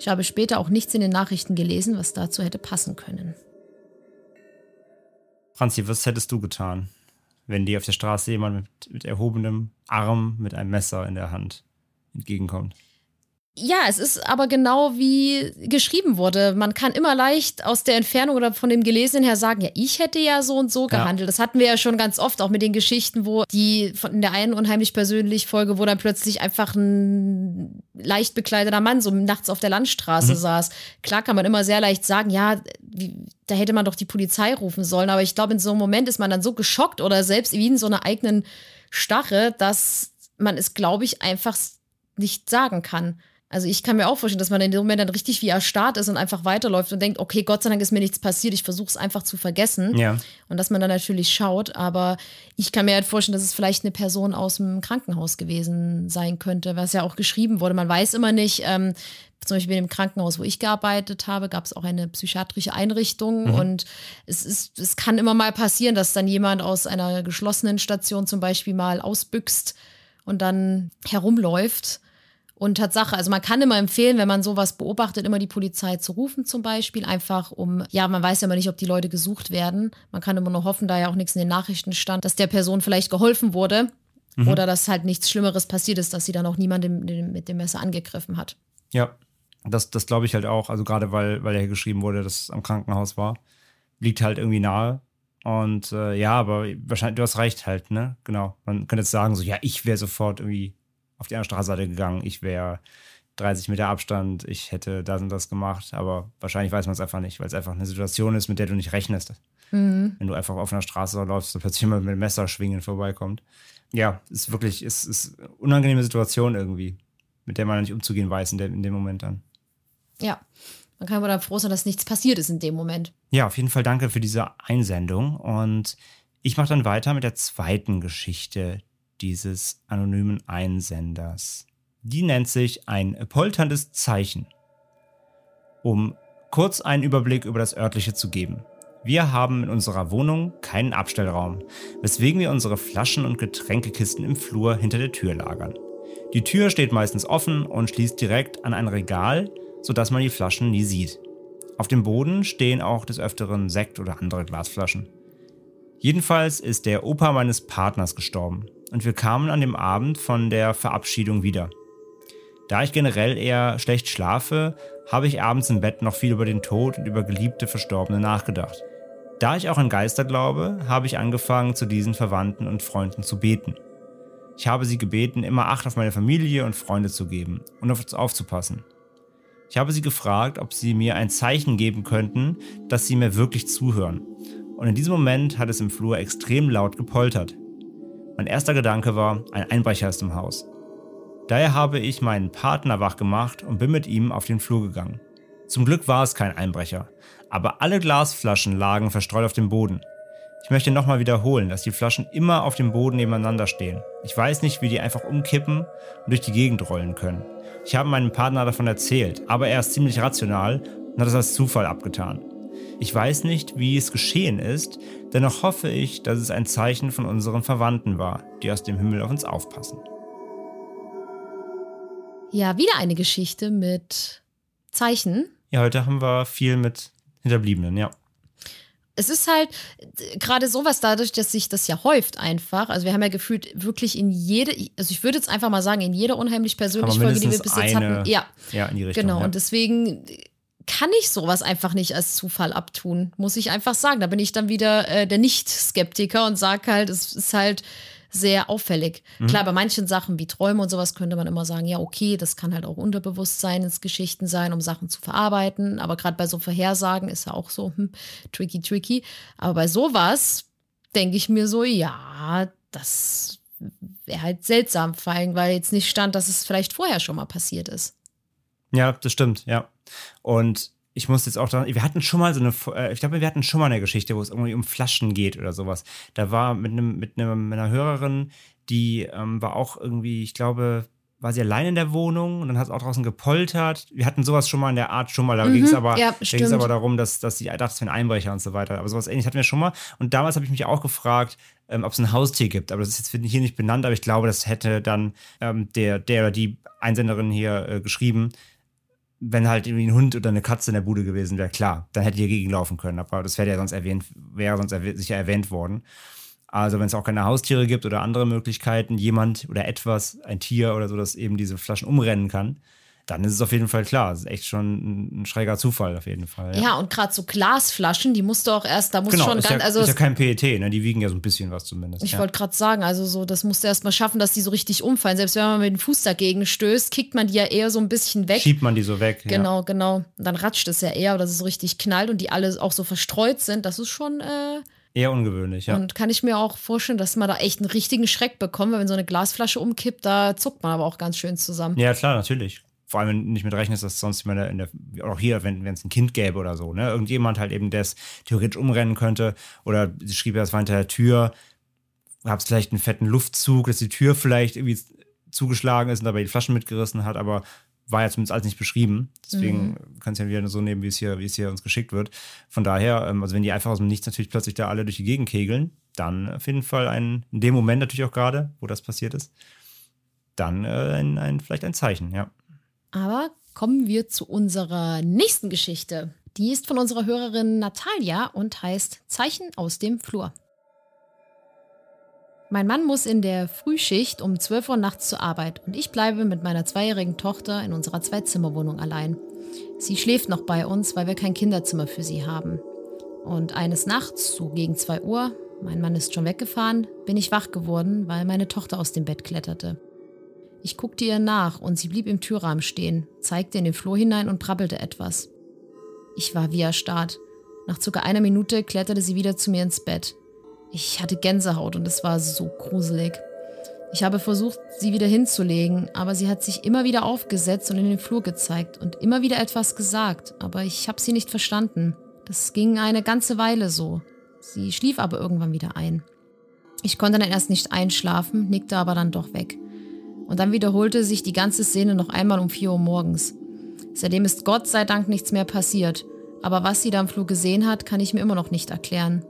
ich habe später auch nichts in den Nachrichten gelesen, was dazu hätte passen können. Franzi, was hättest du getan, wenn dir auf der Straße jemand mit, mit erhobenem Arm mit einem Messer in der Hand entgegenkommt? Ja, es ist aber genau wie geschrieben wurde. Man kann immer leicht aus der Entfernung oder von dem Gelesenen her sagen, ja, ich hätte ja so und so gehandelt. Ja. Das hatten wir ja schon ganz oft, auch mit den Geschichten, wo die von der einen unheimlich persönlich Folge, wo dann plötzlich einfach ein leicht bekleideter Mann so nachts auf der Landstraße mhm. saß. Klar kann man immer sehr leicht sagen, ja, da hätte man doch die Polizei rufen sollen. Aber ich glaube, in so einem Moment ist man dann so geschockt oder selbst wie in so einer eigenen Stache, dass man es, glaube ich, einfach nicht sagen kann. Also ich kann mir auch vorstellen, dass man in dem Moment dann richtig wie erstarrt ist und einfach weiterläuft und denkt, okay, Gott sei Dank ist mir nichts passiert, ich versuche es einfach zu vergessen. Ja. Und dass man dann natürlich schaut, aber ich kann mir halt vorstellen, dass es vielleicht eine Person aus dem Krankenhaus gewesen sein könnte, was ja auch geschrieben wurde. Man weiß immer nicht, ähm, zum Beispiel im Krankenhaus, wo ich gearbeitet habe, gab es auch eine psychiatrische Einrichtung mhm. und es ist, es kann immer mal passieren, dass dann jemand aus einer geschlossenen Station zum Beispiel mal ausbüchst und dann herumläuft und Tatsache, also man kann immer empfehlen, wenn man sowas beobachtet, immer die Polizei zu rufen zum Beispiel, einfach um, ja, man weiß ja immer nicht, ob die Leute gesucht werden. Man kann immer nur hoffen, da ja auch nichts in den Nachrichten stand, dass der Person vielleicht geholfen wurde mhm. oder dass halt nichts Schlimmeres passiert ist, dass sie dann auch niemanden mit dem Messer angegriffen hat. Ja, das, das glaube ich halt auch, also gerade weil, weil ja geschrieben wurde, dass es am Krankenhaus war, liegt halt irgendwie nahe. Und äh, ja, aber wahrscheinlich, du hast recht halt, ne? Genau. Man könnte jetzt sagen, so, ja, ich wäre sofort irgendwie auf die andere Straßenseite gegangen. Ich wäre 30 Meter Abstand, ich hätte das und das gemacht, aber wahrscheinlich weiß man es einfach nicht, weil es einfach eine Situation ist, mit der du nicht rechnest. Mhm. Wenn du einfach auf einer Straße läufst und plötzlich jemand mit einem Messer schwingen vorbeikommt. Ja, ist wirklich, ist, ist eine unangenehme Situation irgendwie, mit der man nicht umzugehen weiß in, der, in dem Moment dann. Ja, man kann aber dann froh sein, dass nichts passiert ist in dem Moment. Ja, auf jeden Fall danke für diese Einsendung und ich mache dann weiter mit der zweiten Geschichte, dieses anonymen Einsenders. Die nennt sich ein polterndes Zeichen. Um kurz einen Überblick über das örtliche zu geben. Wir haben in unserer Wohnung keinen Abstellraum, weswegen wir unsere Flaschen und Getränkekisten im Flur hinter der Tür lagern. Die Tür steht meistens offen und schließt direkt an ein Regal, sodass man die Flaschen nie sieht. Auf dem Boden stehen auch des Öfteren Sekt oder andere Glasflaschen. Jedenfalls ist der Opa meines Partners gestorben und wir kamen an dem Abend von der Verabschiedung wieder. Da ich generell eher schlecht schlafe, habe ich abends im Bett noch viel über den Tod und über geliebte Verstorbene nachgedacht. Da ich auch an Geister glaube, habe ich angefangen, zu diesen Verwandten und Freunden zu beten. Ich habe sie gebeten, immer Acht auf meine Familie und Freunde zu geben und auf uns aufzupassen. Ich habe sie gefragt, ob sie mir ein Zeichen geben könnten, dass sie mir wirklich zuhören. Und in diesem Moment hat es im Flur extrem laut gepoltert. Mein erster Gedanke war, ein Einbrecher ist im Haus. Daher habe ich meinen Partner wach gemacht und bin mit ihm auf den Flur gegangen. Zum Glück war es kein Einbrecher, aber alle Glasflaschen lagen verstreut auf dem Boden. Ich möchte nochmal wiederholen, dass die Flaschen immer auf dem Boden nebeneinander stehen. Ich weiß nicht, wie die einfach umkippen und durch die Gegend rollen können. Ich habe meinem Partner davon erzählt, aber er ist ziemlich rational und hat es als Zufall abgetan. Ich weiß nicht, wie es geschehen ist, dennoch hoffe ich, dass es ein Zeichen von unseren Verwandten war, die aus dem Himmel auf uns aufpassen. Ja, wieder eine Geschichte mit Zeichen. Ja, heute haben wir viel mit Hinterbliebenen, ja. Es ist halt gerade sowas dadurch, dass sich das ja häuft einfach. Also wir haben ja gefühlt wirklich in jede, also ich würde jetzt einfach mal sagen, in jeder unheimlich persönlichen Folge, die wir bis jetzt hatten. Ja, ja, in die Richtung. genau. Ja. Und deswegen kann ich sowas einfach nicht als Zufall abtun, muss ich einfach sagen. Da bin ich dann wieder äh, der Nicht-Skeptiker und sage halt, es ist halt sehr auffällig. Mhm. Klar, bei manchen Sachen wie Träume und sowas könnte man immer sagen, ja, okay, das kann halt auch Unterbewusstseinsgeschichten sein, um Sachen zu verarbeiten. Aber gerade bei so Vorhersagen ist ja auch so hm, tricky, tricky. Aber bei sowas denke ich mir so, ja, das wäre halt seltsam, vor allem, weil jetzt nicht stand, dass es vielleicht vorher schon mal passiert ist. Ja, das stimmt, ja. Und ich muss jetzt auch da, wir hatten schon mal so eine, äh, ich glaube, wir hatten schon mal eine Geschichte, wo es irgendwie um Flaschen geht oder sowas. Da war mit einem, mit einem, mit einer Hörerin, die ähm, war auch irgendwie, ich glaube, war sie allein in der Wohnung und dann hat es auch draußen gepoltert. Wir hatten sowas schon mal in der Art schon mal. Da ging es aber, Mhm. ja, da aber darum, dass, dass sie dachte, es wäre ein Einbrecher und so weiter. Aber sowas ähnliches hatten wir schon mal. Und damals habe ich mich auch gefragt, ähm, ob es ein Haustier gibt. Aber das ist jetzt hier nicht benannt, aber ich glaube, das hätte dann ähm, der, der oder die Einsenderin hier äh, geschrieben. Wenn halt irgendwie ein Hund oder eine Katze in der Bude gewesen wäre, klar, dann hätte ihr gegenlaufen können. Aber das wäre ja sonst erwähnt, wäre sonst erwäh sicher erwähnt worden. Also wenn es auch keine Haustiere gibt oder andere Möglichkeiten, jemand oder etwas, ein Tier oder so, das eben diese Flaschen umrennen kann, dann ist es auf jeden Fall klar. Das ist echt schon ein, schräger Zufall auf jeden Fall. Ja, und gerade so Glasflaschen, die musst du auch erst, da muss genau, schon ist, ganz, ja, also ist ja kein PET, ne? die wiegen ja so ein bisschen was zumindest. Ich ja. wollte gerade sagen, also so, das musst du erst mal schaffen, dass die so richtig umfallen. Selbst wenn man mit dem Fuß dagegen stößt, kickt man die ja eher so ein bisschen weg. Schiebt man die so weg. Genau, genau. Und dann ratscht es ja eher, dass es so richtig knallt und die alle auch so verstreut sind. Das ist schon, äh, Ja. Eher ungewöhnlich, ja. und kann ich mir auch vorstellen, dass man da echt einen richtigen Schreck bekommt, weil wenn so eine Glasflasche umkippt, da zuckt man aber auch ganz schön zusammen. Ja, klar, natürlich. Vor allem, wenn du nicht mit rechnest, dass sonst jemand in der, auch hier, wenn es ein Kind gäbe oder so, ne? Irgendjemand halt eben, der es theoretisch umrennen könnte. Oder sie schrieb ja, es war hinter der Tür, gab es vielleicht einen fetten Luftzug, dass die Tür vielleicht irgendwie zugeschlagen ist und dabei die Flaschen mitgerissen hat, aber war ja zumindest alles nicht beschrieben. Deswegen Mhm. kann es ja wieder so nehmen, wie es hier, wie es hier uns geschickt wird. Von daher, ähm, also wenn die einfach aus dem Nichts natürlich plötzlich da alle durch die Gegend kegeln, dann auf jeden Fall ein, in dem Moment natürlich auch gerade, wo das passiert ist, dann äh, ein, ein, vielleicht ein Zeichen, ja. Aber kommen wir zu unserer nächsten Geschichte. Die ist von unserer Hörerin Natalia und heißt Zeichen aus dem Flur. Mein Mann muss in der Frühschicht um 12 Uhr nachts zur Arbeit und ich bleibe mit meiner zweijährigen Tochter in unserer Zwei-Zimmer-Wohnung allein. Sie schläft noch bei uns, weil wir kein Kinderzimmer für sie haben. Und eines Nachts, so gegen 2 Uhr, mein Mann ist schon weggefahren, bin ich wach geworden, weil meine Tochter aus dem Bett kletterte. Ich guckte ihr nach und sie blieb im Türrahmen stehen, zeigte in den Flur hinein und brabbelte etwas. Ich war wie erstarrt. Nach circa einer Minute kletterte sie wieder zu mir ins Bett. Ich hatte Gänsehaut und es war so gruselig. Ich habe versucht, sie wieder hinzulegen, aber sie hat sich immer wieder aufgesetzt und in den Flur gezeigt und immer wieder etwas gesagt, aber ich habe sie nicht verstanden. Das ging eine ganze Weile so. Sie schlief aber irgendwann wieder ein. Ich konnte dann erst nicht einschlafen, nickte aber dann doch weg. Und dann wiederholte sich die ganze Szene noch einmal um 4 Uhr morgens. Seitdem ist Gott sei Dank nichts mehr passiert. Aber was sie da im Flur gesehen hat, kann ich mir immer noch nicht erklären.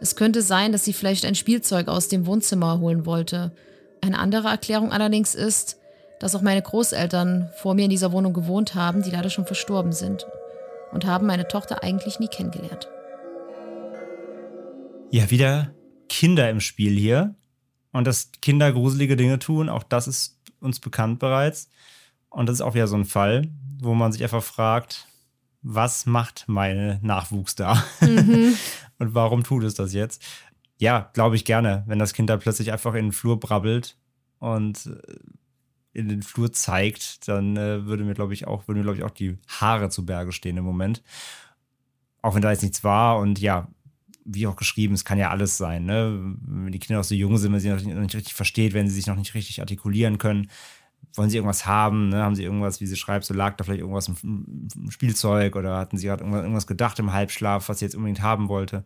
Es könnte sein, dass sie vielleicht ein Spielzeug aus dem Wohnzimmer holen wollte. Eine andere Erklärung allerdings ist, dass auch meine Großeltern vor mir in dieser Wohnung gewohnt haben, die leider schon verstorben sind. Und haben meine Tochter eigentlich nie kennengelernt. Ja, wieder Kinder im Spiel hier. Und dass Kinder gruselige Dinge tun, auch das ist uns bekannt bereits. Und das ist auch wieder so ein Fall, wo man sich einfach fragt, was macht meine Nachwuchs da? Und warum tut es das jetzt? Ja, glaube ich gerne, wenn das Kind da plötzlich einfach in den Flur brabbelt und äh, in den Flur zeigt, dann äh, würde mir, glaube ich, auch, würden mir, glaube ich, auch die Haare zu Berge stehen im Moment. Auch wenn da jetzt nichts war und ja, wie auch geschrieben, es kann ja alles sein, ne? Wenn die Kinder noch so jung sind, wenn sie noch nicht, richtig versteht, wenn sie sich noch nicht richtig artikulieren können, wollen sie irgendwas haben, ne? Haben sie irgendwas, wie sie schreibt, so lag da vielleicht irgendwas im, Spielzeug oder hatten sie gerade irgendwas, irgendwas gedacht im Halbschlaf, was sie jetzt unbedingt haben wollte.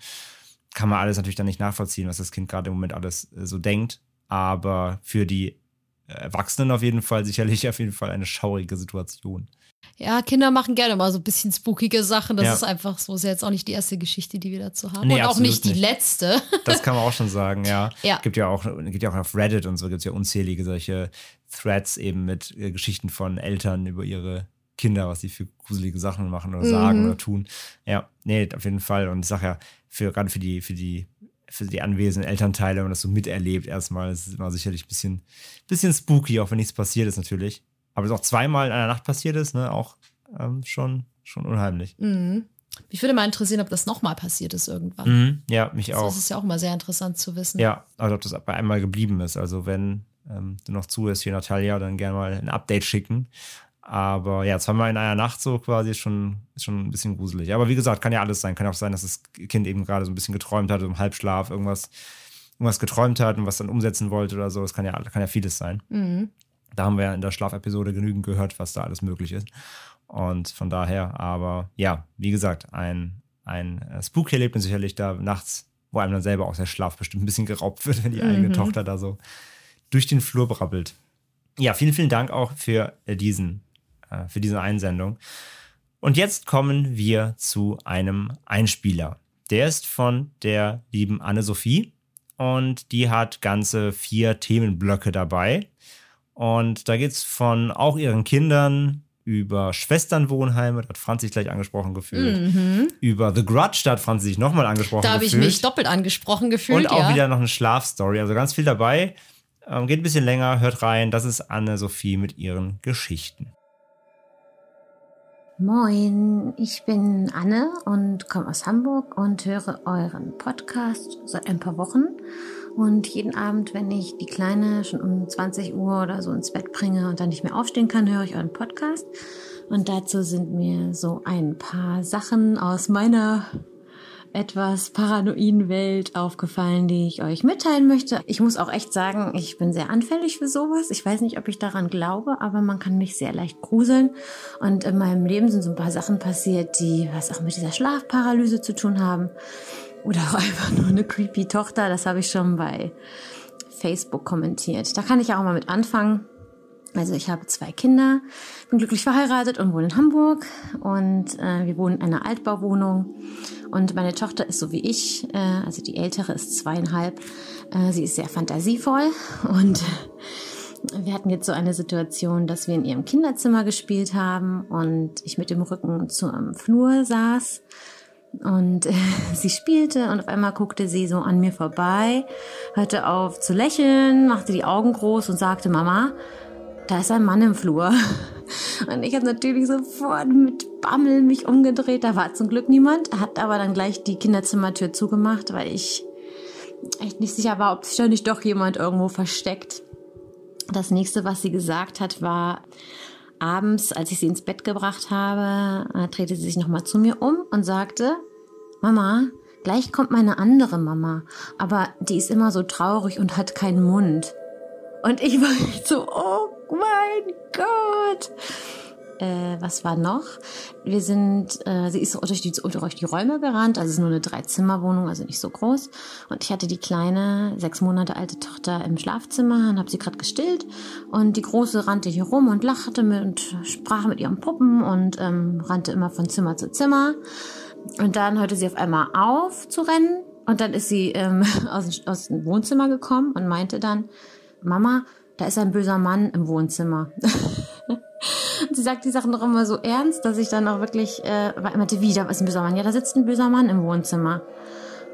Kann man alles natürlich dann nicht nachvollziehen, was das Kind gerade im Moment alles äh, so denkt. Aber für die Erwachsenen auf jeden Fall sicherlich auf jeden Fall eine schaurige Situation. Ja, Kinder machen gerne mal so ein bisschen spookige Sachen. Das Ja. ist einfach so. Ist ja jetzt auch nicht die erste Geschichte, die wir dazu haben. Nee, Und auch nicht die nicht. letzte. Das kann man auch schon sagen, ja. Ja. Gibt ja auch, gibt ja auch auf Reddit und so gibt es ja unzählige solche Threads eben mit äh, Geschichten von Eltern über ihre Kinder, was sie für gruselige Sachen machen oder sagen oder tun. Ja, nee, auf jeden Fall. Und ich sag ja, für, gerade für die, für die, für die anwesenden Elternteile, wenn man das so miterlebt, erstmal, das ist immer sicherlich ein bisschen, bisschen spooky, auch wenn nichts passiert ist natürlich. Aber es auch zweimal in einer Nacht passiert ist, ne, auch ähm, schon, schon unheimlich. Mhm. Mich würde mal interessieren, ob das nochmal passiert ist irgendwann. Mhm. Ja, mich Das auch. ist ja auch immer sehr interessant zu wissen. Ja, also ob das bei einmal geblieben ist. Also wenn ähm, du noch zuhörst hier, Natalia, dann gerne mal ein Update schicken. Aber ja, zweimal in einer Nacht so quasi ist schon, ist schon ein bisschen gruselig. Aber wie gesagt, kann ja alles sein. Kann auch sein, dass das Kind eben gerade so ein bisschen geträumt hat, so im Halbschlaf irgendwas, irgendwas geträumt hat und was dann umsetzen wollte oder so. Das kann ja, kann ja vieles sein. Mhm. Da haben wir ja in der Schlafepisode genügend gehört, was da alles möglich ist. Und von daher, aber ja, wie gesagt, ein, ein äh, Spook-Erlebnis sicherlich da nachts, wo einem dann selber auch der Schlaf bestimmt ein bisschen geraubt wird, wenn die eigene Tochter da so durch den Flur brabbelt. Ja, vielen, vielen Dank auch für äh, diesen, äh, für diese Einsendung. Und jetzt kommen wir zu einem Einspieler. Der ist von der lieben Anne-Sophie und die hat ganze vier Themenblöcke dabei. Und da geht es von auch ihren Kindern über Schwesternwohnheime, da hat Franz sich gleich angesprochen gefühlt. Über The Grudge, da hat Franz sich nochmal angesprochen Da habe ich gefühlt. mich doppelt angesprochen gefühlt. Und auch ja. wieder noch eine Schlafstory. Also ganz viel dabei. Ähm, geht ein bisschen länger, hört rein. Das ist Anne-Sophie mit ihren Geschichten. Moin, ich bin Anne und komme aus Hamburg und höre euren Podcast seit ein paar Wochen. Und jeden Abend, wenn ich die Kleine schon um 20 Uhr oder so ins Bett bringe und dann nicht mehr aufstehen kann, höre ich euren Podcast. Und dazu sind mir so ein paar Sachen aus meiner etwas paranoiden Welt aufgefallen, die ich euch mitteilen möchte. Ich muss auch echt sagen, ich bin sehr anfällig für sowas. Ich weiß nicht, ob ich daran glaube, aber man kann mich sehr leicht gruseln. Und in meinem Leben sind so ein paar Sachen passiert, die was auch mit dieser Schlafparalyse zu tun haben. Oder auch einfach nur eine creepy Tochter. Das habe ich schon bei Facebook kommentiert. Da kann ich auch mal mit anfangen. Also ich habe zwei Kinder, bin glücklich verheiratet und wohne in Hamburg und äh, wir wohnen in einer Altbauwohnung und meine Tochter ist so wie ich, äh, also die ältere ist zweieinhalb, äh, sie ist sehr fantasievoll und wir hatten jetzt so eine Situation, dass wir in ihrem Kinderzimmer gespielt haben und ich mit dem Rücken zum Flur saß und sie spielte und auf einmal guckte sie so an mir vorbei, hörte auf zu lächeln, machte die Augen groß und sagte, Mama, da ist ein Mann im Flur. Und ich habe natürlich sofort mit Bammel mich umgedreht. Da war zum Glück niemand, hat aber dann gleich die Kinderzimmertür zugemacht, weil ich echt nicht sicher war, ob sich da nicht doch jemand irgendwo versteckt. Das nächste, was sie gesagt hat, war abends, als ich sie ins Bett gebracht habe, äh, drehte sie sich nochmal zu mir um und sagte, Mama, gleich kommt meine andere Mama, aber die ist immer so traurig und hat keinen Mund. Und ich war so, oh mein Gott. Äh, was war noch? Wir sind, äh, sie ist durch die, durch die Räume gerannt, also es ist nur eine Dreizimmerwohnung, also nicht so groß. Und ich hatte die kleine, sechs Monate alte Tochter im Schlafzimmer und habe sie gerade gestillt. Und die große rannte hier rum und lachte mit und sprach mit ihren Puppen und ähm, rannte immer von Zimmer zu Zimmer. Und dann hörte sie auf einmal auf zu rennen. Und dann ist sie ähm, aus, aus dem Wohnzimmer gekommen und meinte dann, Mama, da ist ein böser Mann im Wohnzimmer. Und sie sagt die Sachen doch immer so ernst, dass ich dann auch wirklich äh, meinte, wie, da ist ein böser Mann. Ja, da sitzt ein böser Mann im Wohnzimmer.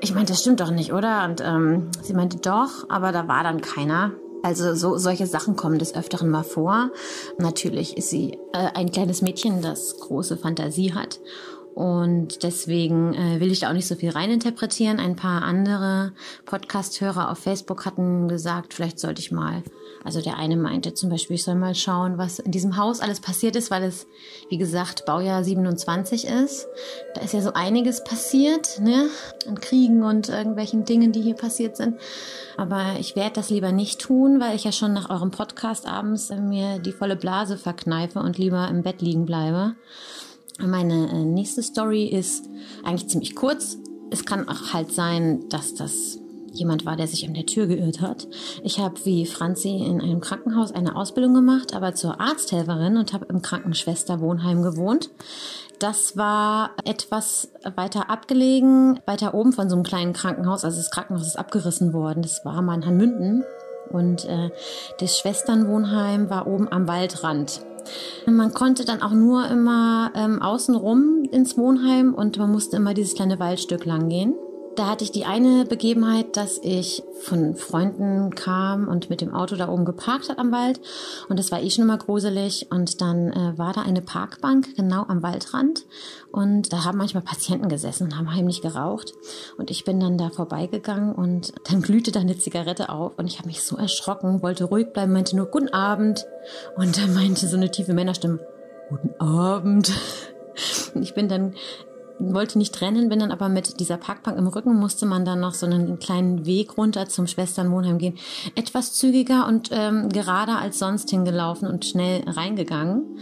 Ich meinte, das stimmt doch nicht, oder? Und ähm, sie meinte, doch, aber da war dann keiner. Also so solche Sachen kommen des Öfteren mal vor. Natürlich ist sie äh, ein kleines Mädchen, das große Fantasie hat. Und deswegen äh, will ich da auch nicht so viel reininterpretieren. Ein paar andere Podcast-Hörer auf Facebook hatten gesagt, vielleicht sollte ich mal, also der eine meinte zum Beispiel, ich soll mal schauen, was in diesem Haus alles passiert ist, weil es, wie gesagt, Baujahr 27 ist. Da ist ja so einiges passiert, ne? An Kriegen und irgendwelchen Dingen, die hier passiert sind. Aber ich werde das lieber nicht tun, weil ich ja schon nach eurem Podcast abends mir die volle Blase verkneife und lieber im Bett liegen bleibe. Meine äh, nächste Story ist eigentlich ziemlich kurz. Es kann auch halt sein, dass das jemand war, der sich an der Tür geirrt hat. Ich habe wie Franzi in einem Krankenhaus eine Ausbildung gemacht, aber zur Arzthelferin und habe im Krankenschwesterwohnheim gewohnt. Das war etwas weiter abgelegen, weiter oben von so einem kleinen Krankenhaus. Also das Krankenhaus ist abgerissen worden. Das war mal in Hanmünden. Und äh, das Schwesternwohnheim war oben am Waldrand. Man konnte dann auch nur immer ähm, außenrum ins Wohnheim und man musste immer dieses kleine Waldstück lang gehen. Da hatte ich die eine Begebenheit, dass ich von Freunden kam und mit dem Auto da oben geparkt hat am Wald. Und das war eh schon immer gruselig. Und dann äh, war da eine Parkbank genau am Waldrand. Und da haben manchmal Patienten gesessen und haben heimlich geraucht. Und ich bin dann da vorbeigegangen und dann glühte da eine Zigarette auf. Und ich habe mich so erschrocken, wollte ruhig bleiben, meinte nur Guten Abend. Und dann meinte so eine tiefe Männerstimme, Guten Abend. Und ich bin dann wollte nicht rennen, bin dann aber mit dieser Parkbank im Rücken, musste man dann noch so einen kleinen Weg runter zum Schwesternwohnheim gehen. Etwas zügiger und ähm, gerader als sonst hingelaufen und schnell reingegangen.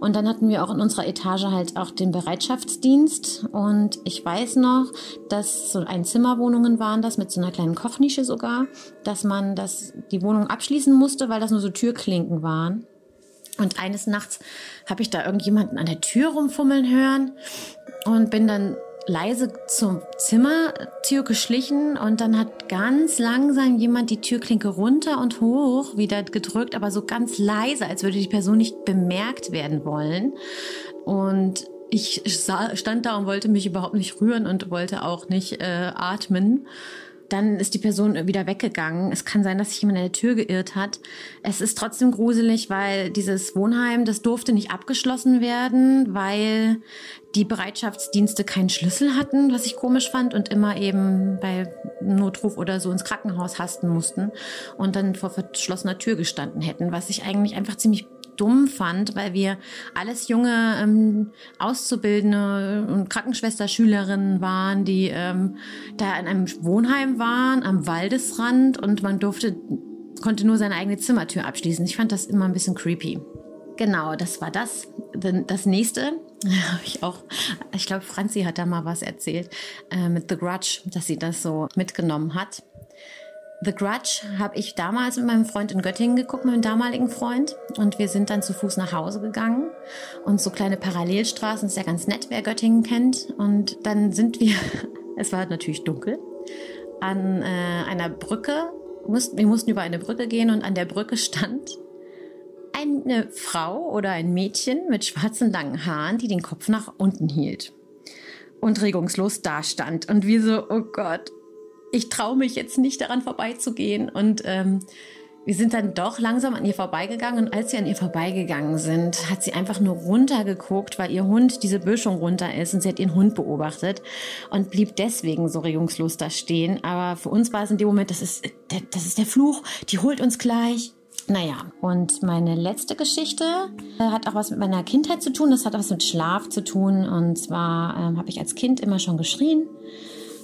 Und dann hatten wir auch in unserer Etage halt auch den Bereitschaftsdienst. Und ich weiß noch, dass so Einzimmerwohnungen waren das mit so einer kleinen Kochnische sogar, dass man das, die Wohnung abschließen musste, weil das nur so Türklinken waren. Und eines Nachts habe ich da irgendjemanden an der Tür rumfummeln hören und bin dann leise zum Zimmertür geschlichen und dann hat ganz langsam jemand die Türklinke runter und hoch wieder gedrückt, aber so ganz leise, als würde die Person nicht bemerkt werden wollen. Und ich stand da und wollte mich überhaupt nicht rühren und wollte auch nicht äh, atmen. Dann ist die Person wieder weggegangen. Es kann sein, dass sich jemand an der Tür geirrt hat. Es ist trotzdem gruselig, weil dieses Wohnheim, das durfte nicht abgeschlossen werden, weil die Bereitschaftsdienste keinen Schlüssel hatten, was ich komisch fand und immer eben bei Notruf oder so ins Krankenhaus hasten mussten und dann vor verschlossener Tür gestanden hätten, was ich eigentlich einfach ziemlich dumm fand, weil wir alles junge ähm, Auszubildende und Krankenschwesterschülerinnen waren, die ähm, da in einem Wohnheim waren, am Waldesrand und man durfte, konnte nur seine eigene Zimmertür abschließen. Ich fand das immer ein bisschen creepy. Genau, das war das. Das nächste habe ich auch, ich glaube, Franzi hat da mal was erzählt äh, mit The Grudge, dass sie das so mitgenommen hat. The Grudge habe ich damals mit meinem Freund in Göttingen geguckt, meinem damaligen Freund. Und wir sind dann zu Fuß nach Hause gegangen. Und so kleine Parallelstraßen ist ja ganz nett, wer Göttingen kennt. Und dann sind wir, es war natürlich dunkel, an äh, einer Brücke. wir mussten über eine Brücke gehen und an der Brücke stand eine Frau oder ein Mädchen mit schwarzen langen Haaren, die den Kopf nach unten hielt und regungslos dastand. Und wir so, oh Gott, ich traue mich jetzt nicht daran vorbeizugehen. Und ähm, wir sind dann doch langsam an ihr vorbeigegangen. Und als wir an ihr vorbeigegangen sind, hat sie einfach nur runtergeguckt, weil ihr Hund diese Böschung runter ist. Und sie hat ihren Hund beobachtet und blieb deswegen so regungslos da stehen. Aber für uns war es in dem Moment, das ist, das ist der Fluch, die holt uns gleich. Naja, und meine letzte Geschichte äh, hat auch was mit meiner Kindheit zu tun. Das hat was mit Schlaf zu tun. Und zwar ähm, habe ich als Kind immer schon geschrien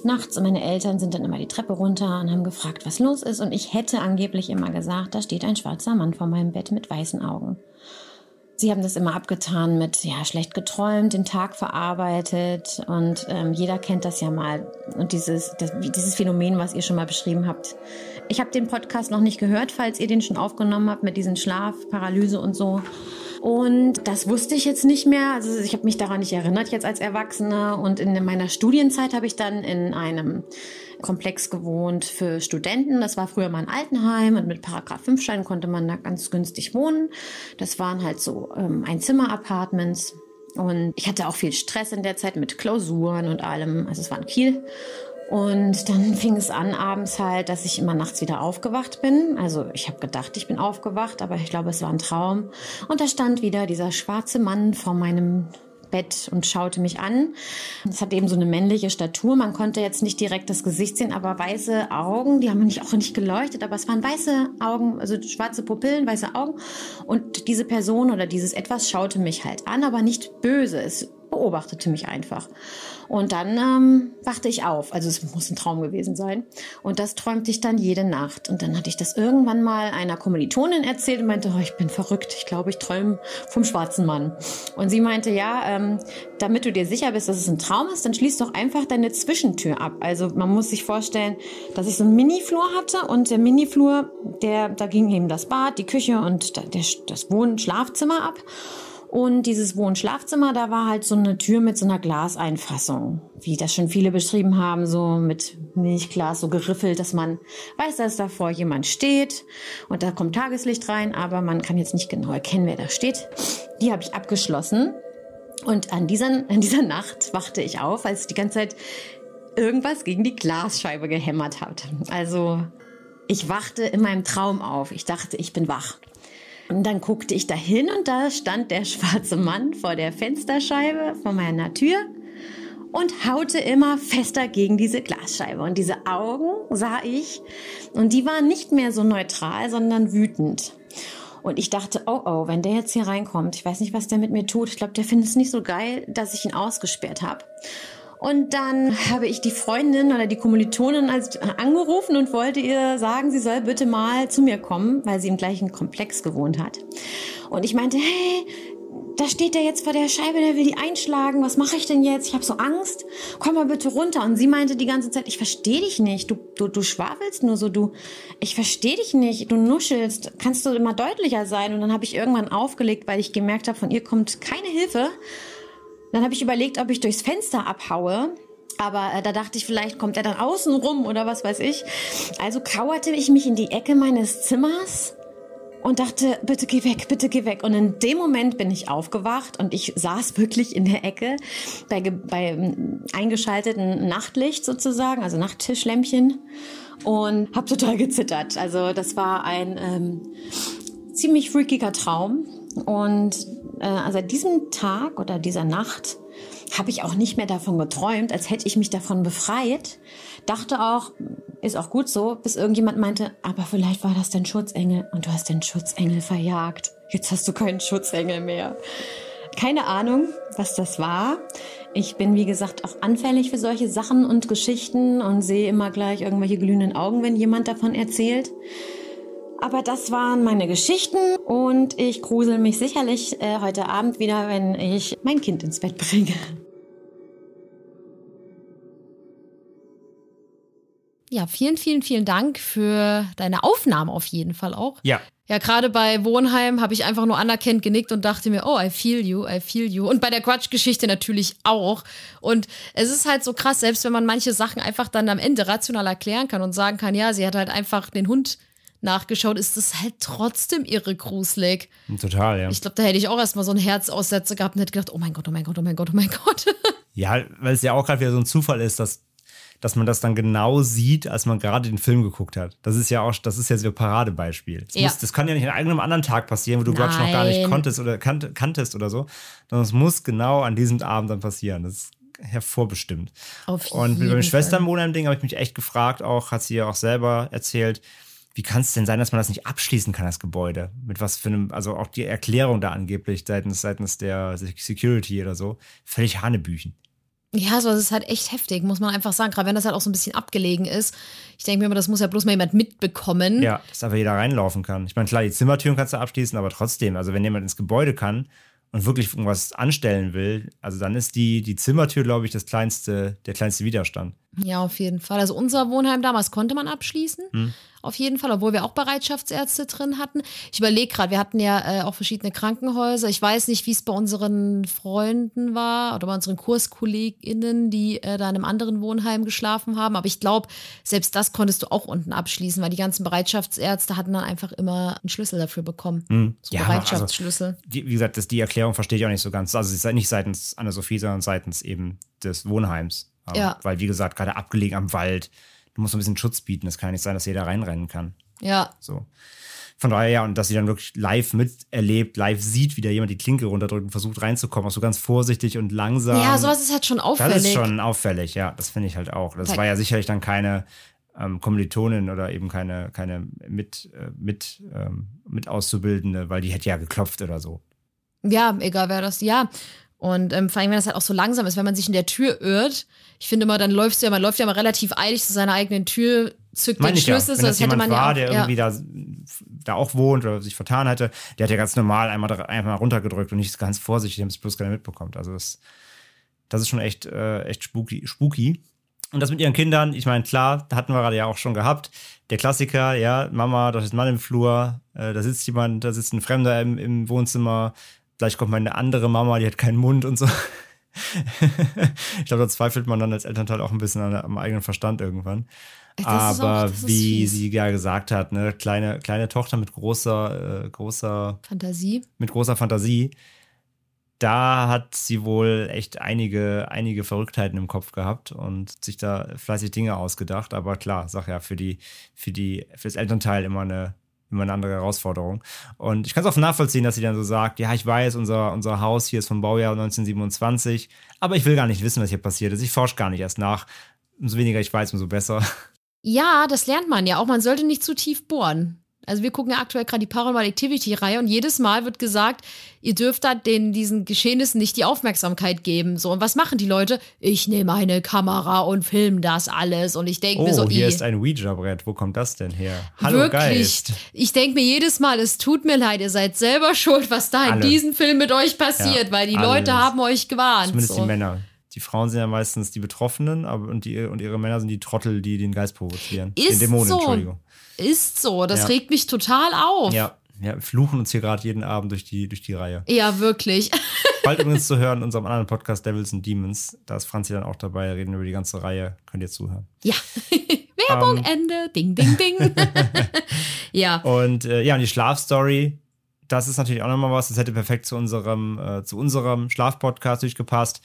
nachts und meine Eltern sind dann immer die Treppe runter und haben gefragt, was los ist. Und ich hätte angeblich immer gesagt, da steht ein schwarzer Mann vor meinem Bett mit weißen Augen. Sie haben das immer abgetan mit, ja, schlecht geträumt, den Tag verarbeitet und ähm, jeder kennt das ja mal. Und dieses, das, dieses Phänomen, was ihr schon mal beschrieben habt. Ich habe den Podcast noch nicht gehört, falls ihr den schon aufgenommen habt mit diesen Schlafparalyse und so. Und das wusste ich jetzt nicht mehr. Also ich habe mich daran nicht erinnert jetzt als Erwachsene. Und in meiner Studienzeit habe ich dann in einem Komplex gewohnt für Studenten. Das war früher mal ein Altenheim und mit Paragraph 5 Schein konnte man da ganz günstig wohnen. Das waren halt so ähm, Einzimmer-Apartments. Und ich hatte auch viel Stress in der Zeit mit Klausuren und allem. Also es war in Kiel. Und dann fing es an abends halt, dass ich immer nachts wieder aufgewacht bin. Also ich habe gedacht, ich bin aufgewacht, aber ich glaube, es war ein Traum. Und da stand wieder dieser schwarze Mann vor meinem Bett und schaute mich an. Es hat eben so eine männliche Statur. Man konnte jetzt nicht direkt das Gesicht sehen, aber weiße Augen, die haben mich auch nicht geleuchtet, aber es waren weiße Augen, also schwarze Pupillen, weiße Augen. Und diese Person oder dieses Etwas schaute mich halt an, aber nicht böse. Es beobachtete mich einfach. Und dann ähm, wachte ich auf. Also es muss ein Traum gewesen sein. Und das träumte ich dann jede Nacht. Und dann hatte ich das irgendwann mal einer Kommilitonin erzählt und meinte, oh, ich bin verrückt. Ich glaube, ich träume vom schwarzen Mann. Und sie meinte, ja, ähm, damit du dir sicher bist, dass es ein Traum ist, dann schließ doch einfach deine Zwischentür ab. Also man muss sich vorstellen, dass ich so einen Mini-Flur hatte und der Mini-Flur, der, da ging eben das Bad, die Küche und der, das Wohn-Schlafzimmer ab. Und dieses Wohn-Schlafzimmer, da war halt so eine Tür mit so einer Glaseinfassung, wie das schon viele beschrieben haben, so mit Milchglas, so geriffelt, dass man weiß, dass davor jemand steht und da kommt Tageslicht rein, aber man kann jetzt nicht genau erkennen, wer da steht. Die habe ich abgeschlossen. Und an dieser, an dieser Nacht wachte ich auf, als die ganze Zeit irgendwas gegen die Glasscheibe gehämmert hat. Also ich wachte in meinem Traum auf. Ich dachte, ich bin wach. Und dann guckte ich dahin und da stand der schwarze Mann vor der Fensterscheibe von meiner Tür und haute immer fester gegen diese Glasscheibe. Und diese Augen sah ich und die waren nicht mehr so neutral, sondern wütend. Und ich dachte, oh oh, wenn der jetzt hier reinkommt, ich weiß nicht, was der mit mir tut. Ich glaube, der findet es nicht so geil, dass ich ihn ausgesperrt habe. Und dann habe ich die Freundin oder die Kommilitonin als, angerufen und wollte ihr sagen, sie soll bitte mal zu mir kommen, weil sie im gleichen Komplex gewohnt hat. Und ich meinte, hey, da steht der jetzt vor der Scheibe, der will die einschlagen. Was mache ich denn jetzt? Ich habe so Angst. Komm mal bitte runter. Und sie meinte die ganze Zeit, ich verstehe dich nicht. Du, du, du schwafelst nur so. Du, ich verstehe dich nicht. Du nuschelst. Kannst du immer deutlicher sein? Und dann habe ich irgendwann aufgelegt, weil ich gemerkt habe, von ihr kommt keine Hilfe. Dann habe ich überlegt, ob ich durchs Fenster abhaue. Aber äh, da dachte ich, vielleicht kommt er dann außen rum oder was weiß ich. Also kauerte ich mich in die Ecke meines Zimmers und dachte, bitte geh weg, bitte geh weg. Und in dem Moment bin ich aufgewacht und ich saß wirklich in der Ecke bei, bei eingeschalteten Nachtlicht sozusagen, also Nachttischlämpchen und habe total gezittert. Also das war ein ähm, ziemlich freakiger Traum und äh, also an diesem Tag oder dieser Nacht habe ich auch nicht mehr davon geträumt, als hätte ich mich davon befreit. Dachte auch, ist auch gut so, bis irgendjemand meinte, aber vielleicht war das dein Schutzengel und du hast den Schutzengel verjagt. Jetzt hast du keinen Schutzengel mehr. Keine Ahnung, was das war. Ich bin, wie gesagt, auch anfällig für solche Sachen und Geschichten und sehe immer gleich irgendwelche glühenden Augen, wenn jemand davon erzählt. Aber das waren meine Geschichten und ich grusel mich sicherlich äh, heute Abend wieder, wenn ich mein Kind ins Bett bringe. Ja, vielen, vielen, vielen Dank für deine Aufnahme auf jeden Fall auch. Ja. Ja, gerade bei Wohnheim habe ich einfach nur anerkennt genickt und dachte mir, oh, I feel you, I feel you. Und bei der Quatsch-Geschichte natürlich auch. Und es ist halt so krass, selbst wenn man manche Sachen einfach dann am Ende rational erklären kann und sagen kann, ja, sie hat halt einfach den Hund nachgeschaut, ist das halt trotzdem irre gruselig. Total, ja. Ich glaube, da hätte ich auch erstmal so einen Herzaussetzer gehabt und hätte gedacht, oh mein Gott, oh mein Gott, oh mein Gott, oh mein Gott. ja, weil es ja auch gerade wieder so ein Zufall ist, dass, dass man das dann genau sieht, als man gerade den Film geguckt hat. Das ist ja auch, das ist ja so ein Paradebeispiel. Das, Ja. muss, das kann ja nicht an einem anderen Tag passieren, wo du Quatsch noch gar nicht konntest oder kannt, kanntest oder so, sondern es muss genau an diesem Abend dann passieren. Das ist hervorbestimmt. Auf Und mit meinem. Schwesternwohnheim-Ding habe ich mich echt gefragt, auch hat sie ja auch selber erzählt, wie kann es denn sein, dass man das nicht abschließen kann, das Gebäude? Mit was für einem, also auch die Erklärung da angeblich seitens, seitens der Security oder so, völlig Hanebüchen. Ja, so, das ist halt echt heftig, muss man einfach sagen. Gerade wenn das halt auch so ein bisschen abgelegen ist. Ich denke mir immer, das muss ja bloß mal jemand mitbekommen. Ja, dass einfach jeder reinlaufen kann. Ich meine, klar, die Zimmertüren kannst du abschließen, aber trotzdem, also wenn jemand ins Gebäude kann und wirklich irgendwas anstellen will, also dann ist die, die Zimmertür, glaube ich, das kleinste, der kleinste Widerstand. Ja, auf jeden Fall. Also unser Wohnheim damals konnte man abschließen. Hm. Auf jeden Fall, obwohl wir auch Bereitschaftsärzte drin hatten. Ich überlege gerade, wir hatten ja äh, auch verschiedene Krankenhäuser. Ich weiß nicht, wie es bei unseren Freunden war oder bei unseren KurskollegInnen, die äh, da in einem anderen Wohnheim geschlafen haben. Aber ich glaube, selbst das konntest du auch unten abschließen, weil die ganzen Bereitschaftsärzte hatten dann einfach immer einen Schlüssel dafür bekommen. So Hm. Ja, Bereitschaftsschlüssel. Die, wie gesagt, das, die Erklärung verstehe ich auch nicht so ganz. Also es ist nicht seitens Anna-Sophie, sondern seitens eben des Wohnheims. Ähm, Ja. Weil, wie gesagt, gerade abgelegen am Wald, du musst so ein bisschen Schutz bieten. Es kann ja nicht sein, dass jeder reinrennen kann. Ja, So. Von daher, ja, und dass sie dann wirklich live miterlebt, live sieht, wie da jemand die Klinke runterdrückt und versucht reinzukommen, auch so ganz vorsichtig und langsam. ja, sowas ist halt schon auffällig. Das ist schon auffällig, ja, das finde ich halt auch. Das Weil- war ja sicherlich dann keine ähm, Kommilitonin oder eben keine, keine mit, äh, mit, ähm, mit Auszubildende, weil die hätte ja geklopft oder so. Ja, egal wer das, ja. Und ähm, vor allem, wenn das halt auch so langsam ist, wenn man sich in der Tür irrt. Ich finde immer, dann läufst du ja, man läuft ja mal relativ eilig zu seiner eigenen Tür, zückt Meine den ich ja, Schlüssel, wenn so das das hätte man war, ja auch. der ja. irgendwie da, da auch wohnt oder sich vertan hatte, der hat ja ganz normal einmal, einmal runtergedrückt und nicht ganz vorsichtig, damit es bloß keiner mitbekommt. Also das, das ist schon echt, äh, echt spooky, spooky. Und das mit ihren Kindern, ich meine, klar, hatten wir gerade ja auch schon gehabt. Der Klassiker, ja, Mama, da ist ein Mann im Flur, äh, da sitzt jemand, da sitzt ein Fremder im, im Wohnzimmer. Vielleicht kommt meine andere Mama, die hat keinen Mund und so. ich glaube, da zweifelt man dann als Elternteil auch ein bisschen an, am eigenen Verstand irgendwann. Auch- Aber ist wie sie ja gesagt hat, ne, kleine, kleine Tochter mit großer, äh, großer, Fantasie. mit großer Fantasie, da hat sie wohl echt einige, einige Verrücktheiten im Kopf gehabt und sich da fleißig Dinge ausgedacht. Aber klar, sag ja, für die, für die, für das Elternteil immer eine, immer eine andere Herausforderung. Und ich kann es auch nachvollziehen, dass sie dann so sagt, ja, ich weiß, unser, unser Haus hier ist vom Baujahr 1927, aber ich will gar nicht wissen, was hier passiert ist. Ich forsche gar nicht erst nach. Umso weniger ich weiß, umso besser. Ja, das lernt man ja auch. Man sollte nicht zu tief bohren. Also wir gucken ja aktuell gerade die Paranormal Activity-Reihe und jedes Mal wird gesagt, ihr dürft da den, diesen Geschehnissen nicht die Aufmerksamkeit geben. So, und was machen die Leute? Ich nehme eine Kamera und film das alles. Und ich denke Oh, mir so, hier "Ih, ist ein Ouija-Brett. Wo kommt das denn her? Hallo wirklich. Geist. Ich denke mir jedes Mal, es tut mir leid, ihr seid selber schuld, was da in Alle. diesem Film mit euch passiert, Ja, weil die alles. Leute haben euch gewarnt. Zumindest so. die Männer. Die Frauen sind ja meistens die Betroffenen aber, und, die, und ihre Männer sind die Trottel, die den Geist provozieren. den Ist Dämonen, so. Entschuldigung. Ist so, das Ja. regt mich total auf. Ja, ja, fluchen uns hier gerade jeden Abend durch die, durch die Reihe. Ja, wirklich. Bald übrigens zu hören in unserem anderen Podcast Devils and Demons. Da ist Franzi dann auch dabei, reden über die ganze Reihe. Könnt ihr zuhören. Ja. Werbung, Ähm. Ende. Ding, ding, ding. ja. Und äh, ja, und die Schlafstory, das ist natürlich auch nochmal was. Das hätte perfekt zu unserem, äh, zu unserem Schlafpodcast durchgepasst.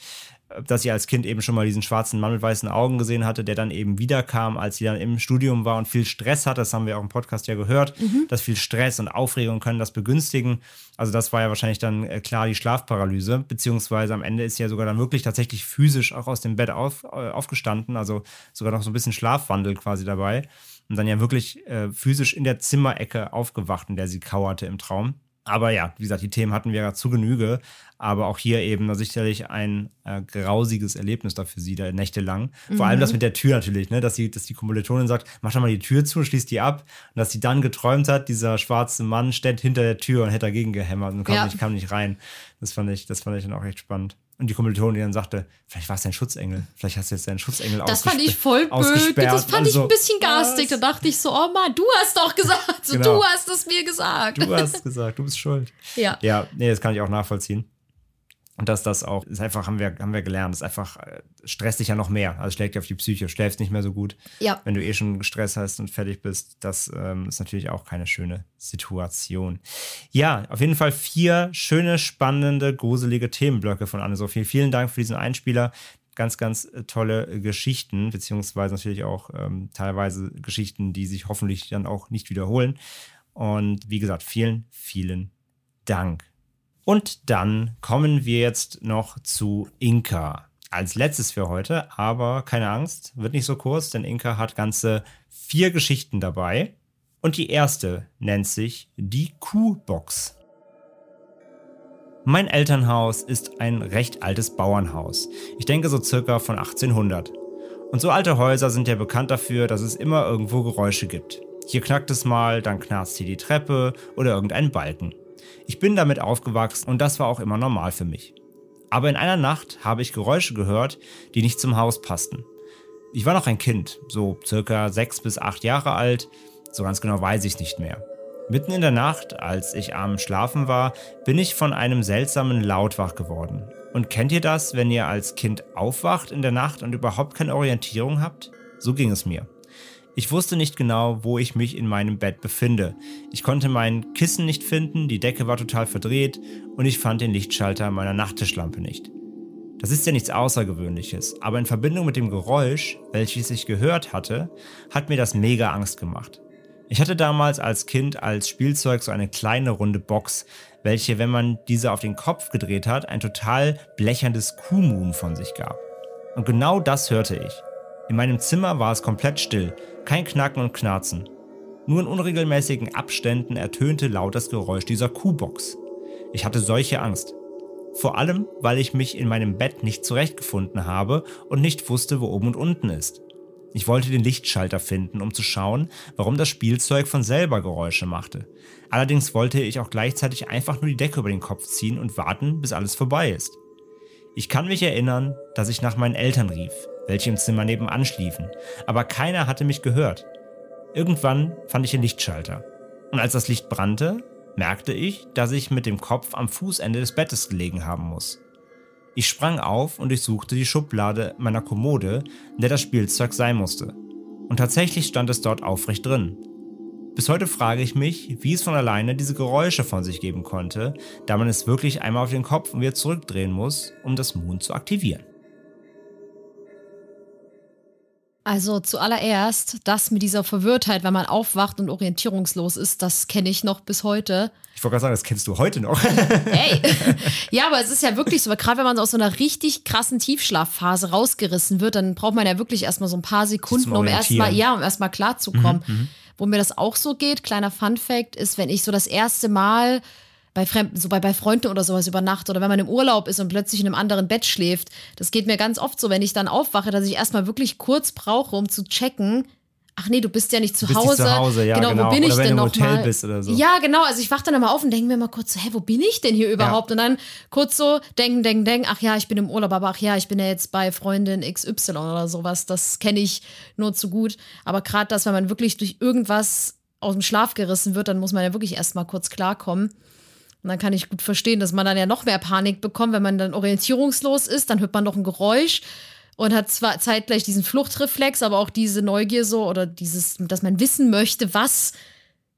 Dass sie als Kind eben schon mal diesen schwarzen Mann mit weißen Augen gesehen hatte, der dann eben wiederkam, als sie dann im Studium war und viel Stress hatte. Das haben wir auch im Podcast ja gehört, dass viel Stress und Aufregung können das begünstigen. Also das war ja wahrscheinlich dann äh, klar die Schlafparalyse, beziehungsweise am Ende ist sie ja sogar dann wirklich tatsächlich physisch auch aus dem Bett auf, äh, aufgestanden, also sogar noch so ein bisschen Schlafwandel quasi dabei und dann ja wirklich äh, physisch in der Zimmerecke aufgewacht, in der sie kauerte im Traum. Aber ja, wie gesagt, die Themen hatten wir ja zu Genüge. Aber auch hier eben sicherlich ein äh, grausiges Erlebnis da für sie, da nächtelang. Vor allem das mit der Tür natürlich, ne? dass, sie, dass die Kommilitonin sagt, mach doch mal die Tür zu, schließ die ab. Und dass sie dann geträumt hat, dieser schwarze Mann steht hinter der Tür und hätte dagegen gehämmert und kam, Ja. nicht, kam nicht rein. Das fand, ich, das fand ich dann auch echt spannend. Und die Kommilitonin, die dann sagte, vielleicht war es dein Schutzengel. Vielleicht hast du jetzt deinen Schutzengel Das fand ich voll ausgesperrt. Das fand ich Also, ein bisschen garstig. Da dachte ich so, oh Mann, du hast doch gesagt. Genau. Du hast es mir gesagt. Du hast gesagt, du bist schuld. ja. Ja, nee, das kann ich auch nachvollziehen. Und dass das auch, ist einfach, haben wir, haben wir gelernt, ist einfach, äh, stresst dich ja noch mehr. Also schlägt dir auf die Psyche, schläfst nicht mehr so gut. Ja. Wenn du eh schon Stress hast und fertig bist, das ähm, ist natürlich auch keine schöne Situation. Ja, auf jeden Fall vier schöne, spannende, gruselige Themenblöcke von Anne-Sophie. Vielen Dank für diesen Einspieler. Ganz, ganz äh, tolle Geschichten, beziehungsweise natürlich auch ähm, teilweise Geschichten, die sich hoffentlich dann auch nicht wiederholen. Und wie gesagt, vielen, vielen Dank. Und dann kommen wir jetzt noch zu Inka. Als letztes für heute, aber keine Angst, wird nicht so kurz, denn Inka hat ganze vier Geschichten dabei. Und die erste nennt sich die Kuhbox. Mein Elternhaus ist ein recht altes Bauernhaus. Ich denke so circa von 1800. Und so alte Häuser sind ja bekannt dafür, dass es immer irgendwo Geräusche gibt. Hier knackt es mal, dann knarzt hier die Treppe oder irgendein Balken. Ich bin damit aufgewachsen und das war auch immer normal für mich. Aber in einer Nacht habe ich Geräusche gehört, die nicht zum Haus passten. Ich war noch ein Kind, so circa sechs bis acht Jahre alt, so ganz genau weiß ich nicht mehr. Mitten in der Nacht, als ich am Schlafen war, bin ich von einem seltsamen Laut wach geworden. Und kennt ihr das, wenn ihr als Kind aufwacht in der Nacht und überhaupt keine Orientierung habt? So ging es mir. Ich wusste nicht genau, wo ich mich in meinem Bett befinde. Ich konnte mein Kissen nicht finden, die Decke war total verdreht und ich fand den Lichtschalter meiner Nachttischlampe nicht. Das ist ja nichts Außergewöhnliches, aber in Verbindung mit dem Geräusch, welches ich gehört hatte, hat mir das mega Angst gemacht. Ich hatte damals als Kind als Spielzeug so eine kleine runde Box, welche, wenn man diese auf den Kopf gedreht hat, ein total blecherndes Kuhmuhn von sich gab. Und genau das hörte ich. In meinem Zimmer war es komplett still, kein Knacken und Knarzen. Nur in unregelmäßigen Abständen ertönte laut das Geräusch dieser Kuhbox. Ich hatte solche Angst. Vor allem, weil ich mich in meinem Bett nicht zurechtgefunden habe und nicht wusste, wo oben und unten ist. Ich wollte den Lichtschalter finden, um zu schauen, warum das Spielzeug von selber Geräusche machte. Allerdings wollte ich auch gleichzeitig einfach nur die Decke über den Kopf ziehen und warten, bis alles vorbei ist. Ich kann mich erinnern, dass ich nach meinen Eltern rief, welche im Zimmer nebenan schliefen, aber keiner hatte mich gehört. Irgendwann fand ich den Lichtschalter. Und als das Licht brannte, merkte ich, dass ich mit dem Kopf am Fußende des Bettes gelegen haben muss. Ich sprang auf und durchsuchte die Schublade meiner Kommode, in der das Spielzeug sein musste. Und tatsächlich stand es dort aufrecht drin. Bis heute frage ich mich, wie es von alleine diese Geräusche von sich geben konnte, da man es wirklich einmal auf den Kopf und wieder zurückdrehen muss, um das Moon zu aktivieren. Also zuallererst, das mit dieser Verwirrtheit, wenn man aufwacht und orientierungslos ist, das kenne ich noch bis heute. Ich wollte gerade sagen, das kennst du heute noch. Ey. ja, aber es ist ja wirklich so, gerade wenn man aus so einer richtig krassen Tiefschlafphase rausgerissen wird, dann braucht man ja wirklich erstmal so ein paar Sekunden, um erstmal, ja, um erstmal klarzukommen. Mhm, Wo mir das auch so geht, kleiner Fun Fact, ist, wenn ich so das erste Mal bei Fremden, so bei, bei Freunden oder sowas über Nacht oder wenn man im Urlaub ist und plötzlich in einem anderen Bett schläft. Das geht mir ganz oft so, wenn ich dann aufwache, dass ich erstmal wirklich kurz brauche, um zu checken, ach nee, du bist ja nicht zu Hause. zu Hause, ja, genau, genau. wo bin Oder ich wenn denn noch Hotel mal? bist oder so. Ja, genau. Also ich wache dann immer auf und denke mir mal kurz so, hä, wo bin ich denn hier überhaupt? Und dann kurz so denken, denken, denken, ach ja, ich bin im Urlaub, aber ach ja, ich bin ja jetzt bei Freundin XY oder sowas. Das kenne ich nur zu gut. Aber gerade das, wenn man wirklich durch irgendwas aus dem Schlaf gerissen wird, dann muss man ja wirklich erstmal kurz klarkommen. Und dann kann ich gut verstehen, dass man dann ja noch mehr Panik bekommt, wenn man dann orientierungslos ist, dann hört man doch ein Geräusch und hat zwar zeitgleich diesen Fluchtreflex, aber auch diese Neugier so oder dieses, dass man wissen möchte, was,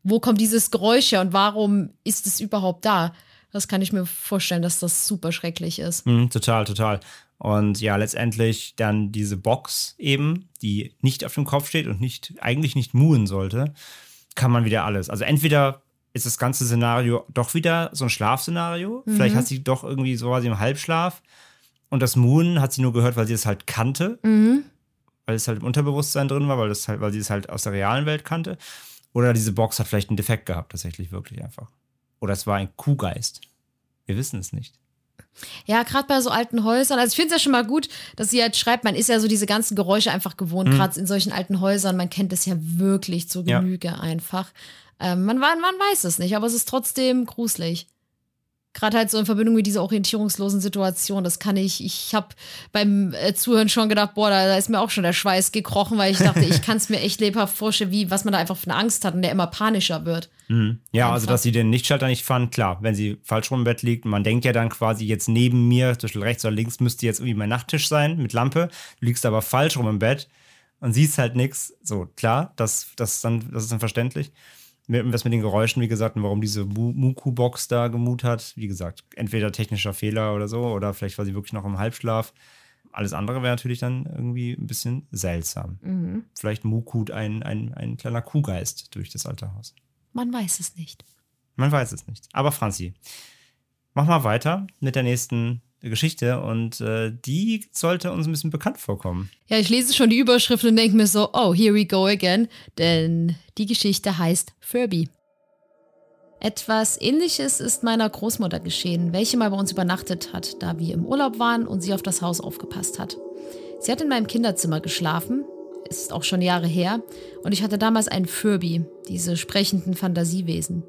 wo kommt dieses Geräusch her und warum ist es überhaupt da? Das kann ich mir vorstellen, dass das super schrecklich ist. Mhm, total, total. Und ja, letztendlich dann diese Box eben, die nicht auf dem Kopf steht und nicht, eigentlich nicht muhen sollte, kann man wieder alles. Also entweder ist das ganze Szenario doch wieder so ein Schlafszenario. Vielleicht hat sie doch irgendwie so quasi im Halbschlaf. Und das Moon hat sie nur gehört, weil sie es halt kannte. Weil es halt im Unterbewusstsein drin war, weil, das halt, weil sie es halt aus der realen Welt kannte. Oder diese Box hat vielleicht einen Defekt gehabt, tatsächlich wirklich einfach. Oder es war ein Kuhgeist. Wir wissen es nicht. Ja, gerade bei so alten Häusern. Also ich finde es ja schon mal gut, dass sie halt schreibt, man ist ja so diese ganzen Geräusche einfach gewohnt, gerade in solchen alten Häusern. Man kennt es ja wirklich zur Ja. Genüge einfach. Ähm, man, wa- man weiß es nicht, aber es ist trotzdem gruselig. Gerade halt so in Verbindung mit dieser orientierungslosen Situation, das kann ich, ich habe beim äh, Zuhören schon gedacht, boah, da, da ist mir auch schon der Schweiß gekrochen, weil ich dachte, ich kann es mir echt lebhaft vorstellen, wie, was man da einfach für eine Angst hat und der immer panischer wird. Ja, also Einfach. dass sie den Lichtschalter nicht fand, klar, wenn sie falsch rum im Bett liegt, man denkt ja dann quasi jetzt neben mir, Beispiel rechts oder links, müsste jetzt irgendwie mein Nachttisch sein mit Lampe, du liegst aber falsch rum im Bett und siehst halt nichts. So, klar, das, das, dann, das ist dann verständlich. Mit, was mit den Geräuschen, wie gesagt, und warum diese Mu- Muku-Box da gemut hat, wie gesagt, entweder technischer Fehler oder so, oder vielleicht war sie wirklich noch im Halbschlaf. Alles andere wäre natürlich dann irgendwie ein bisschen seltsam. Vielleicht mukut ein, ein, ein kleiner Kuhgeist durch das alte Haus. Man weiß es nicht. Man weiß es nicht. Aber Franzi, mach mal weiter mit der nächsten Geschichte und äh, die sollte uns ein bisschen bekannt vorkommen. Ja, ich lese schon die Überschrift und denke mir so, oh, here we go again. Denn die Geschichte heißt Furby. Etwas ähnliches ist meiner Großmutter geschehen, welche mal bei uns übernachtet hat, da wir im Urlaub waren und sie auf das Haus aufgepasst hat. Sie hat in meinem Kinderzimmer geschlafen, ist auch schon Jahre her, und ich hatte damals einen Furby, diese sprechenden Fantasiewesen.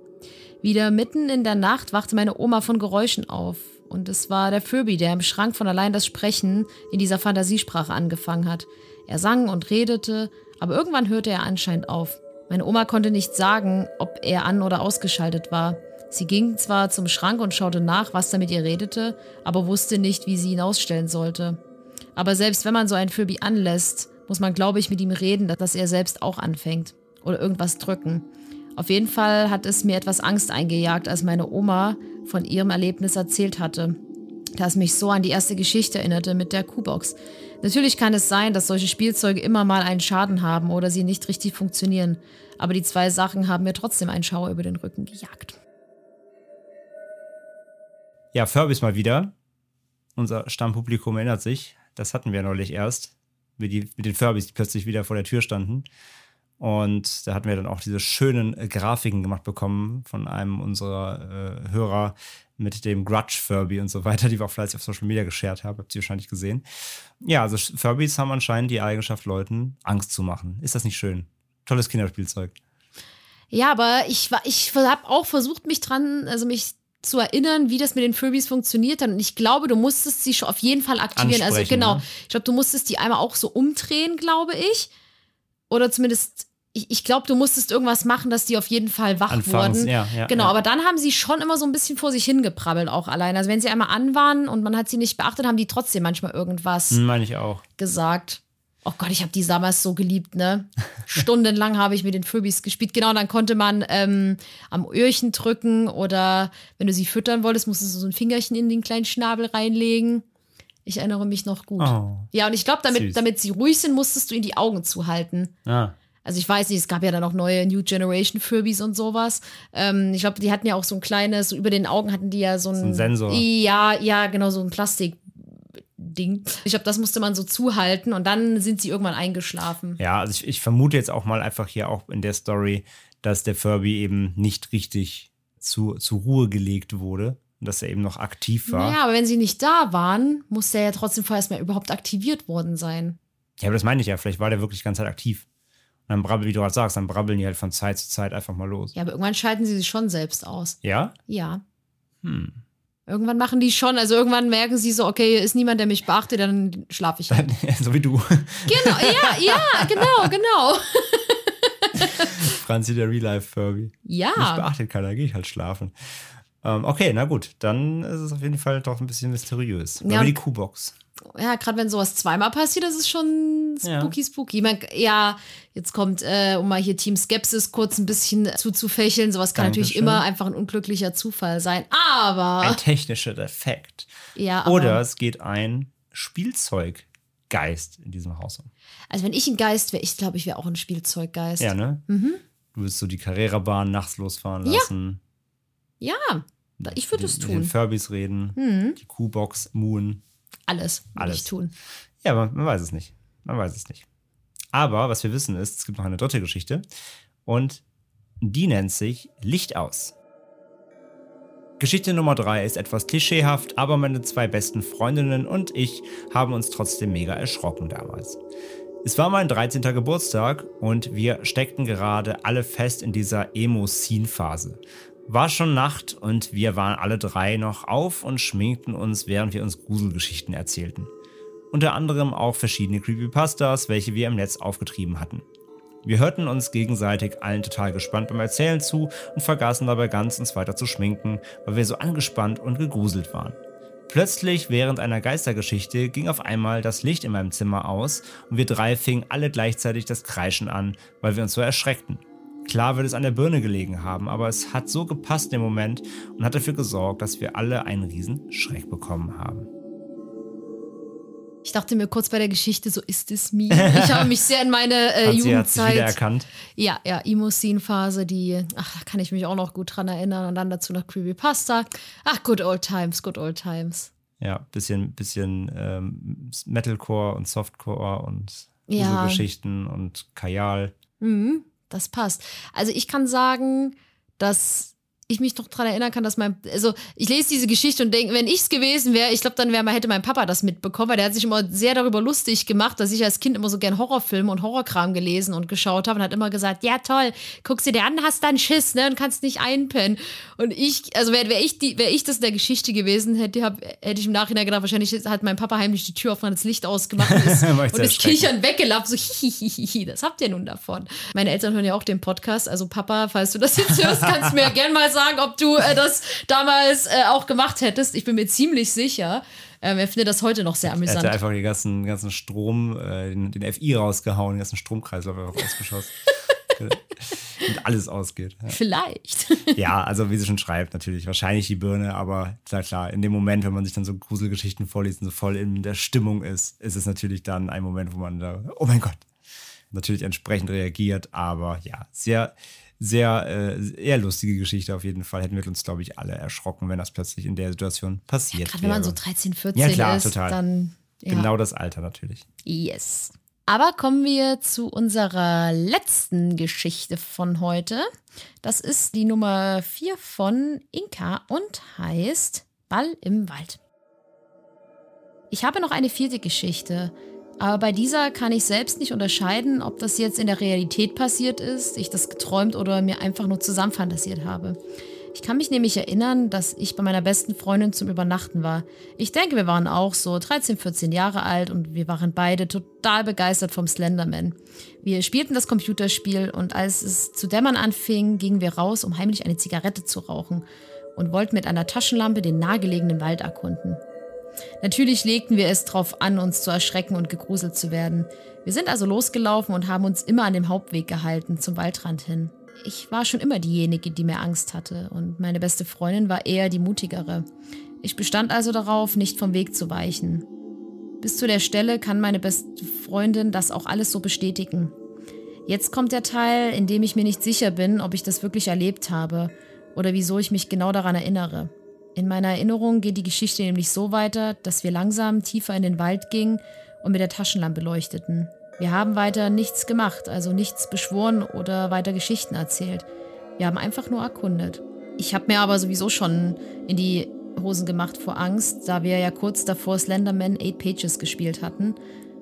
Wieder mitten in der Nacht wachte meine Oma von Geräuschen auf. Und es war der Furby, der im Schrank von allein das Sprechen in dieser Fantasiesprache angefangen hat. Er sang und redete, aber irgendwann hörte er anscheinend auf. Meine Oma konnte nicht sagen, ob er an- oder ausgeschaltet war. Sie ging zwar zum Schrank und schaute nach, was da mit ihr redete, aber wusste nicht, wie sie ihn ausstellen sollte. Aber selbst wenn man so einen Furby anlässt, muss man, glaube ich, mit ihm reden, dass er selbst auch anfängt. Oder irgendwas drücken. Auf jeden Fall hat es mir etwas Angst eingejagt, als meine Oma von ihrem Erlebnis erzählt hatte. Das mich so an die erste Geschichte erinnerte mit der Kuhbox. Natürlich kann es sein, dass solche Spielzeuge immer mal einen Schaden haben oder sie nicht richtig funktionieren. Aber die zwei Sachen haben mir trotzdem einen Schauer über den Rücken gejagt. Ja, Furbys mal wieder. Unser Stammpublikum erinnert sich. Das hatten wir neulich erst. Mit, die, mit den Furbys, die plötzlich wieder vor der Tür standen. Und da hatten wir dann auch diese schönen äh, Grafiken gemacht bekommen von einem unserer äh, Hörer mit dem Grudge Furby und so weiter, die wir auch fleißig auf Social Media geshared haben. Habt ihr wahrscheinlich gesehen. Ja, also Furbys haben anscheinend die Eigenschaft, Leuten Angst zu machen. Ist das nicht schön? Tolles Kinderspielzeug. Ja, aber ich, war- ich habe auch versucht, mich dran, also mich zu erinnern, wie das mit den Furbys funktioniert hat. Und ich glaube, du musstest sie schon auf jeden Fall aktivieren. Also Ansprechen, genau, ne? ich glaube, du musstest die einmal auch so umdrehen, glaube ich. Oder zumindest ich, ich glaube, du musstest irgendwas machen, dass die auf jeden Fall wach Anfangs, wurden. ja, ja, genau, ja. aber dann haben sie schon immer so ein bisschen vor sich hingeprabbelt, auch allein. Also wenn sie einmal an waren und man hat sie nicht beachtet, haben die trotzdem manchmal irgendwas Hm, Meine ich auch. gesagt. Oh Gott, ich habe die damals so geliebt, ne? Stundenlang habe ich mit den Furbies gespielt. Genau, dann konnte man ähm, am Öhrchen drücken oder wenn du sie füttern wolltest, musstest du so ein Fingerchen in den kleinen Schnabel reinlegen. Ich erinnere mich noch gut. Oh. Ja, und ich glaube, Süß. damit, damit sie ruhig sind, musstest du ihnen die Augen zuhalten. Ah. Also ich weiß nicht, es gab ja dann auch neue New Generation Furbies und sowas. Ähm, ich glaube, die hatten ja auch so ein kleines, so über den Augen hatten die ja so ein, So ein Sensor. Ja, ja, genau, so ein Plastikding. Ich glaube, das musste man so zuhalten und dann sind sie irgendwann eingeschlafen. Ja, also ich, ich vermute jetzt auch mal einfach hier auch in der Story, dass der Furby eben nicht richtig zu, zur Ruhe gelegt wurde und dass er eben noch aktiv war. Naja, aber wenn sie nicht da waren, muss der ja trotzdem vorerst mal überhaupt aktiviert worden sein. Ja, aber das meine ich ja. Vielleicht war der wirklich die ganze Zeit aktiv. Dann brabbeln, wie du gerade sagst, dann brabbeln die halt von Zeit zu Zeit einfach mal los. Ja, aber irgendwann schalten sie sich schon selbst aus. Ja? Ja. Hm. Irgendwann machen die schon, also irgendwann merken sie so, okay, hier ist niemand, der mich beachtet, dann schlafe ich halt. so wie du. genau, ja, ja, genau, genau. Franzi, der Real-Life-Furby. Mich Ja. beachtet keiner, gehe ich halt schlafen. Ähm, okay, na gut, dann ist es auf jeden Fall doch ein bisschen mysteriös. Ja, Aber die Kuhbox. Ja, gerade wenn sowas zweimal passiert, das ist schon spooky, Ja. spooky. Mein, ja, jetzt kommt, äh, um mal hier Team Skepsis kurz ein bisschen zuzufächeln. Sowas kann natürlich Dankeschön. immer einfach ein unglücklicher Zufall sein. Aber, Ein technischer Defekt. ja, Oder es geht ein Spielzeuggeist in diesem Haus um. also wenn ich ein Geist wäre, ich glaube, ich wäre auch ein Spielzeuggeist. Ja, ne? Mhm. Du willst so die Carrera-Bahn nachts losfahren Ja, lassen. Ja, ich würde es mit den tun. Furbies reden. Mhm. Die Kuhbox, Moon. Alles Alles. ich tun. Ja, man, man weiß es nicht. Man weiß es nicht. Aber was wir wissen ist, es gibt noch eine dritte Geschichte. Und die nennt sich Licht aus. Geschichte Nummer drei ist etwas klischeehaft, aber meine zwei besten Freundinnen und ich haben uns trotzdem mega erschrocken damals. Es war mein 13. Geburtstag und wir steckten gerade alle fest in dieser Emo-Scene-Phase. War schon Nacht und wir waren alle drei noch auf und schminkten uns, während wir uns Gruselgeschichten erzählten. Unter anderem auch verschiedene Creepypastas, welche wir im Netz aufgetrieben hatten. Wir hörten uns gegenseitig allen total gespannt beim Erzählen zu und vergaßen dabei ganz, uns weiter zu schminken, weil wir so angespannt und gegruselt waren. Plötzlich während einer Geistergeschichte ging auf einmal das Licht in meinem Zimmer aus und wir drei fingen alle gleichzeitig das Kreischen an, weil wir uns so erschreckten. Klar wird es an der Birne gelegen haben, aber es hat so gepasst im Moment und hat dafür gesorgt, dass wir alle einen riesen Schreck bekommen haben. Ich dachte mir kurz bei der Geschichte, so ist es mir. Ich habe mich sehr in meine äh, Hat sie hat sich Jugendzeit. wiedererkannt. Ja, ja, Emo-Scene-Phase, die, ach, da kann ich mich auch noch gut dran erinnern. Und dann dazu noch Creepypasta. Ach, good old times, good old times. Ja, bisschen, bisschen ähm, Metalcore und Softcore und Ja. Geschichten und Kajal. Mhm, das passt. Also ich kann sagen, dass ich mich noch dran erinnern kann, dass mein, also ich lese diese Geschichte und denke, wenn ich es gewesen wäre, ich glaube, dann wäre, hätte mein Papa das mitbekommen, weil der hat sich immer sehr darüber lustig gemacht, dass ich als Kind immer so gern Horrorfilme und Horrorkram gelesen und geschaut habe und hat immer gesagt, ja toll, guckst dir dir an, hast dann Schiss, ne, und kannst nicht einpennen. Und ich, also wäre wär ich die, wäre ich das in der Geschichte gewesen, hätte, hab, hätte ich im Nachhinein gedacht, wahrscheinlich hat mein Papa heimlich die Tür auf das Licht ausgemacht und ist, und ist kichern weggelappt, so hihihihi, das habt ihr nun davon. Meine Eltern hören ja auch den Podcast, also Papa, falls du das jetzt hörst, kannst du mir gerne mal sagen, ob du äh, das damals äh, auch gemacht hättest. Ich bin mir ziemlich sicher. Ähm, er findet das heute noch sehr Er amüsant. hat einfach den ganzen, ganzen Strom, äh, den, den FI rausgehauen, den ganzen Stromkreislauf einfach ausgeschossen. Und alles ausgeht. Ja. Vielleicht. ja, also wie sie schon schreibt, natürlich. Wahrscheinlich die Birne, aber klar, klar, in dem Moment, wenn man sich dann so Gruselgeschichten vorliest und so voll in der Stimmung ist, ist es natürlich dann ein Moment, wo man da, oh mein Gott, natürlich entsprechend reagiert. Aber ja, sehr, sehr, äh, eher lustige Geschichte auf jeden Fall. Hätten wir uns, glaube ich, alle erschrocken, wenn das plötzlich in der Situation passiert Gerade wäre. wenn man so 13, 14 Ja, klar, ist, total. dann. Ja. Genau das Alter natürlich. Yes. Aber kommen wir zu unserer letzten Geschichte von heute. Das ist die Nummer 4 von Inka und heißt Ball im Wald. Ich habe noch eine vierte Geschichte, aber bei dieser kann ich selbst nicht unterscheiden, ob das jetzt in der Realität passiert ist, ich das geträumt oder mir einfach nur zusammenfantasiert habe. Ich kann mich nämlich erinnern, dass ich bei meiner besten Freundin zum Übernachten war. Ich denke, wir waren auch so 13, 14 Jahre alt und wir waren beide total begeistert vom Slenderman. Wir spielten das Computerspiel und als es zu dämmern anfing, gingen wir raus, um heimlich eine Zigarette zu rauchen und wollten mit einer Taschenlampe den nahegelegenen Wald erkunden. Natürlich legten wir es drauf an, uns zu erschrecken und gegruselt zu werden. Wir sind also losgelaufen und haben uns immer an dem Hauptweg gehalten, zum Waldrand hin. Ich war schon immer diejenige, die mehr Angst hatte, und meine beste Freundin war eher die mutigere. Ich bestand also darauf, nicht vom Weg zu weichen. Bis zu der Stelle kann meine beste Freundin das auch alles so bestätigen. Jetzt kommt der Teil, in dem ich mir nicht sicher bin, ob ich das wirklich erlebt habe oder wieso ich mich genau daran erinnere. In meiner Erinnerung geht die Geschichte nämlich so weiter, dass wir langsam tiefer in den Wald gingen und mit der Taschenlampe leuchteten. Wir haben weiter nichts gemacht, also nichts beschworen oder weiter Geschichten erzählt. Wir haben einfach nur erkundet. Ich habe mir aber sowieso schon in die Hosen gemacht vor Angst, da wir ja kurz davor Slenderman 8 Pages gespielt hatten.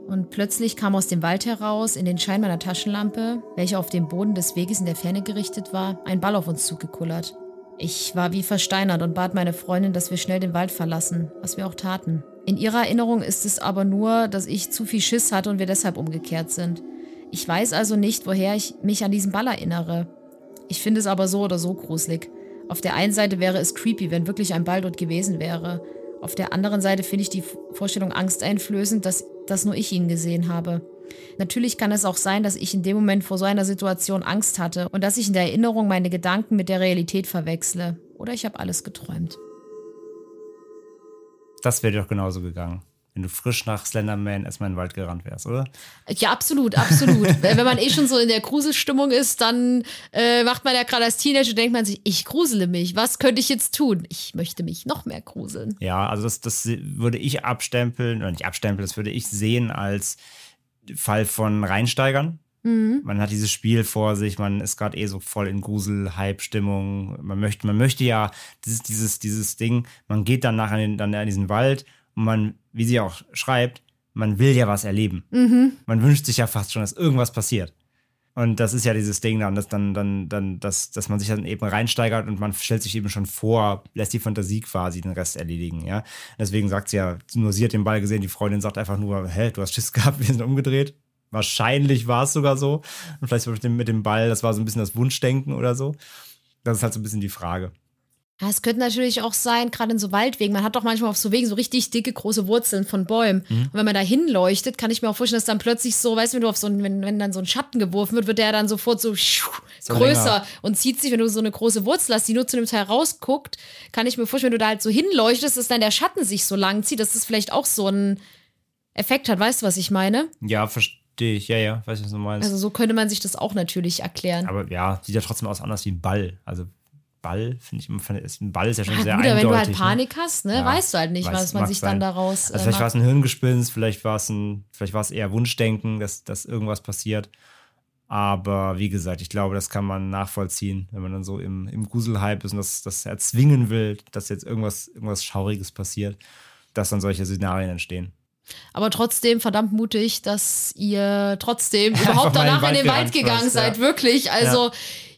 Und plötzlich kam aus dem Wald heraus, in den Schein meiner Taschenlampe, welche auf dem Boden des Weges in der Ferne gerichtet war, ein Ball auf uns zugekullert. Ich war wie versteinert und bat meine Freundin, dass wir schnell den Wald verlassen, was wir auch taten. In ihrer Erinnerung ist es aber nur, dass ich zu viel Schiss hatte und wir deshalb umgekehrt sind. Ich weiß also nicht, woher ich mich an diesen Ball erinnere. Ich finde es aber so oder so gruselig. Auf der einen Seite wäre es creepy, wenn wirklich ein Ball dort gewesen wäre. Auf der anderen Seite finde ich die Vorstellung angsteinflößend, dass, dass nur ich ihn gesehen habe. Natürlich kann es auch sein, dass ich in dem Moment vor so einer Situation Angst hatte und dass ich in der Erinnerung meine Gedanken mit der Realität verwechsle. Oder ich habe alles geträumt. Das wäre doch genauso gegangen, wenn du frisch nach Slenderman erstmal in den Wald gerannt wärst, oder? Ja, absolut, absolut. wenn man eh schon so in der Gruselstimmung ist, dann äh, macht man ja gerade als Teenager, denkt man sich, ich grusele mich, was könnte ich jetzt tun? Ich möchte mich noch mehr gruseln. Ja, also das, das würde ich abstempeln, oder nicht abstempeln, das würde ich sehen als Fall von Reinsteigern. Mhm. Man hat dieses Spiel vor sich, man ist gerade eh so voll in Grusel-Hype-Stimmung. Man möchte, man möchte ja dieses, dieses, dieses Ding, man geht dann nachher in, dann in diesen Wald und man, wie sie auch schreibt, man will ja was erleben. Mhm. Man wünscht sich ja fast schon, dass irgendwas passiert. Und das ist ja dieses Ding dann, dass dann, dann, dann, dass, dass man sich dann eben reinsteigert und man stellt sich eben schon vor, lässt die Fantasie quasi den Rest erledigen, ja. Deswegen sagt sie ja, nur sie hat den Ball gesehen, die Freundin sagt einfach nur, hä, du hast Schiss gehabt, wir sind umgedreht. Wahrscheinlich war es sogar so. Und vielleicht mit dem, mit dem Ball, das war so ein bisschen das Wunschdenken oder so. Das ist halt so ein bisschen die Frage. Ja, es könnte natürlich auch sein, gerade in so Waldwegen, man hat doch manchmal auf so Wegen so richtig dicke, große Wurzeln von Bäumen. Mhm. Und wenn man da hinleuchtet, kann ich mir auch vorstellen, dass dann plötzlich so, weißt du, wenn du auf so einen, wenn, wenn dann so ein Schatten geworfen wird, wird der dann sofort so, so größer länger. und zieht sich, wenn du so eine große Wurzel hast, die nur zu einem Teil rausguckt, kann ich mir vorstellen, wenn du da halt so hinleuchtest, dass dann der Schatten sich so lang zieht, dass das vielleicht auch so ein Effekt hat. Weißt du, was ich meine? Ja, verstehe Verstehe ich, ja, ja, weiß ich, was du meinst. Also so könnte man sich das auch natürlich erklären. Aber ja, sieht ja trotzdem aus anders wie ein Ball. Also Ball, finde ich immer, ein Ball ist ja schon ja, sehr gut, eindeutig. wenn du halt ne? Panik ne? hast, ne, ja, weißt du halt nicht, was man sich sein. dann daraus. Also vielleicht war es ein Hirngespinst, vielleicht war es ein, vielleicht war es eher Wunschdenken, dass, dass irgendwas passiert. Aber wie gesagt, ich glaube, das kann man nachvollziehen, wenn man dann so im, im Gruselhype ist und das, das erzwingen will, dass jetzt irgendwas, irgendwas Schauriges passiert, dass dann solche Szenarien entstehen. Aber trotzdem verdammt mutig, dass ihr trotzdem überhaupt danach in den Wald gegangen seid. Ja. Wirklich. Also, ja.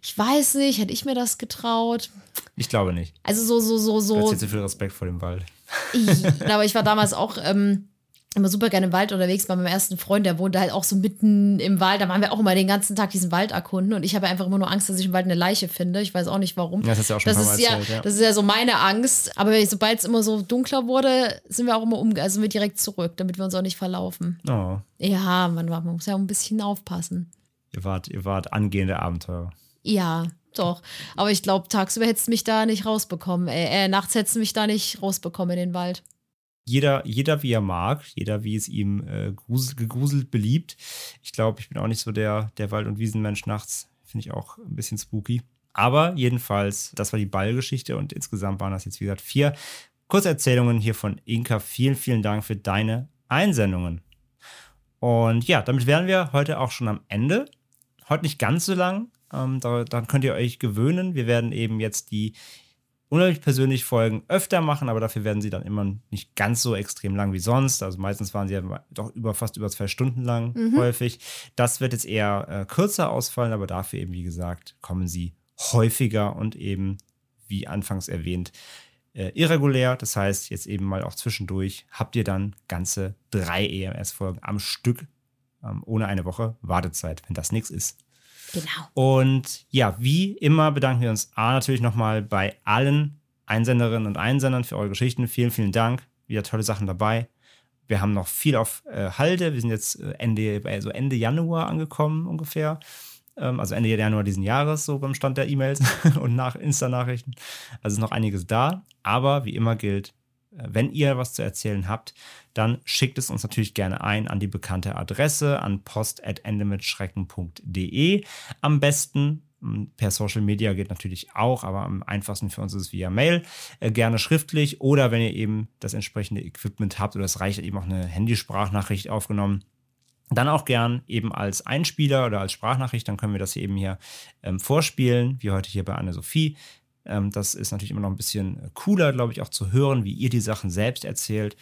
Ich weiß nicht, hätte ich mir das getraut? Ich glaube nicht. Also so, so, so, so. Du hast jetzt so viel Respekt vor dem Wald. Ich, aber ich war damals auch ähm, immer super gerne im Wald unterwegs bei meinem ersten Freund, der wohnte halt auch so mitten im Wald. Da waren wir auch immer den ganzen Tag diesen Wald erkunden und ich habe einfach immer nur Angst, dass ich im Wald eine Leiche finde. Ich weiß auch nicht warum. Ja, das ist ja auch schon das ist erzählt, ja, ja, Das ist ja so meine Angst. Aber sobald es immer so dunkler wurde, sind wir auch immer um, also sind wir direkt zurück, damit wir uns auch nicht verlaufen. Oh. Ja, man, man muss ja ein bisschen aufpassen. Ihr wart, ihr wart angehende Abenteurer. Ja, doch. Aber ich glaube, tagsüber hättest du mich da nicht rausbekommen. Äh, äh, nachts hättest du mich da nicht rausbekommen in den Wald jeder, jeder wie er mag, jeder wie es ihm äh, grusel, gegruselt beliebt. Ich glaube, ich bin auch nicht so der, der Wald- und Wiesenmensch nachts. Finde ich auch ein bisschen spooky. Aber jedenfalls, das war die Ballgeschichte und insgesamt waren das jetzt, wie gesagt, vier Kurzerzählungen hier von Inka. Vielen, vielen Dank für deine Einsendungen. Und ja, damit wären wir heute auch schon am Ende. Heute nicht ganz so lang. Ähm, da, dann könnt ihr euch gewöhnen. Wir werden eben jetzt die unheimlich persönlich Folgen öfter machen, aber dafür werden sie dann immer nicht ganz so extrem lang wie sonst. Also meistens waren sie ja doch über fast über zwei Stunden lang mhm. häufig. Das wird jetzt eher äh, kürzer ausfallen, aber dafür eben, wie gesagt, kommen sie häufiger und eben wie anfangs erwähnt, äh, irregulär. Das heißt, jetzt eben mal auch zwischendurch habt ihr dann ganze drei EMS-Folgen am Stück ähm, ohne eine Woche Wartezeit, wenn das nichts ist. Genau. Und ja, wie immer bedanken wir uns A natürlich nochmal bei allen Einsenderinnen und Einsendern für eure Geschichten. Vielen, vielen Dank. Wieder tolle Sachen dabei. Wir haben noch viel auf äh, Halde. Wir sind jetzt äh, Ende, also Ende Januar angekommen ungefähr. Ähm, also Ende Januar diesen Jahres, so beim Stand der E-Mails und nach Insta-Nachrichten. Also ist noch einiges da. Aber wie immer gilt, wenn ihr was zu erzählen habt, dann schickt es uns natürlich gerne ein an die bekannte Adresse an post.endemitschrecken.de. Am besten hm, per Social Media geht natürlich auch, aber am einfachsten für uns ist es via Mail. Äh, gerne schriftlich oder wenn ihr eben das entsprechende Equipment habt oder es reicht eben auch eine Handysprachnachricht aufgenommen. Dann auch gern eben als Einspieler oder als Sprachnachricht, dann können wir das hier eben hier ähm, vorspielen, wie heute hier bei Anne-Sophie. Ähm, das ist natürlich immer noch ein bisschen cooler, glaube ich, auch zu hören, wie ihr die Sachen selbst erzählt.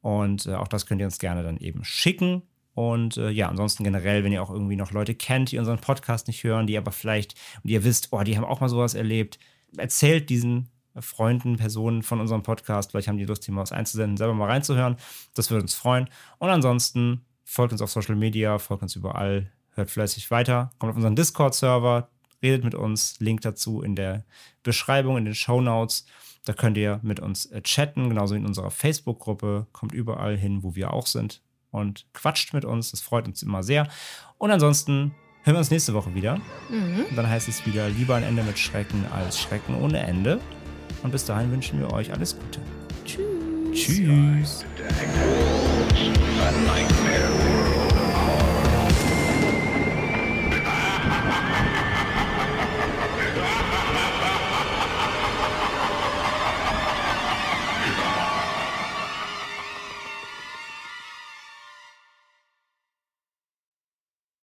Und äh, auch das könnt ihr uns gerne dann eben schicken. Und äh, ja, ansonsten generell, wenn ihr auch irgendwie noch Leute kennt, die unseren Podcast nicht hören, die aber vielleicht, und ihr wisst, oh, die haben auch mal sowas erlebt, erzählt diesen Freunden, Personen von unserem Podcast. Vielleicht haben die Lust, hier mal was einzusenden, selber mal reinzuhören. Das würde uns freuen. Und ansonsten folgt uns auf Social Media, folgt uns überall, hört fleißig weiter, kommt auf unseren Discord-Server, redet mit uns. Link dazu in der Beschreibung, in den Show Notes. Da könnt ihr mit uns äh, chatten, genauso in unserer Facebook-Gruppe. Kommt überall hin, wo wir auch sind und quatscht mit uns. Das freut uns immer sehr. Und ansonsten hören wir uns nächste Woche wieder. Mhm. Und dann heißt es wieder lieber ein Ende mit Schrecken als Schrecken ohne Ende. Und bis dahin wünschen wir euch alles Gute. Tschüss. Tschüss.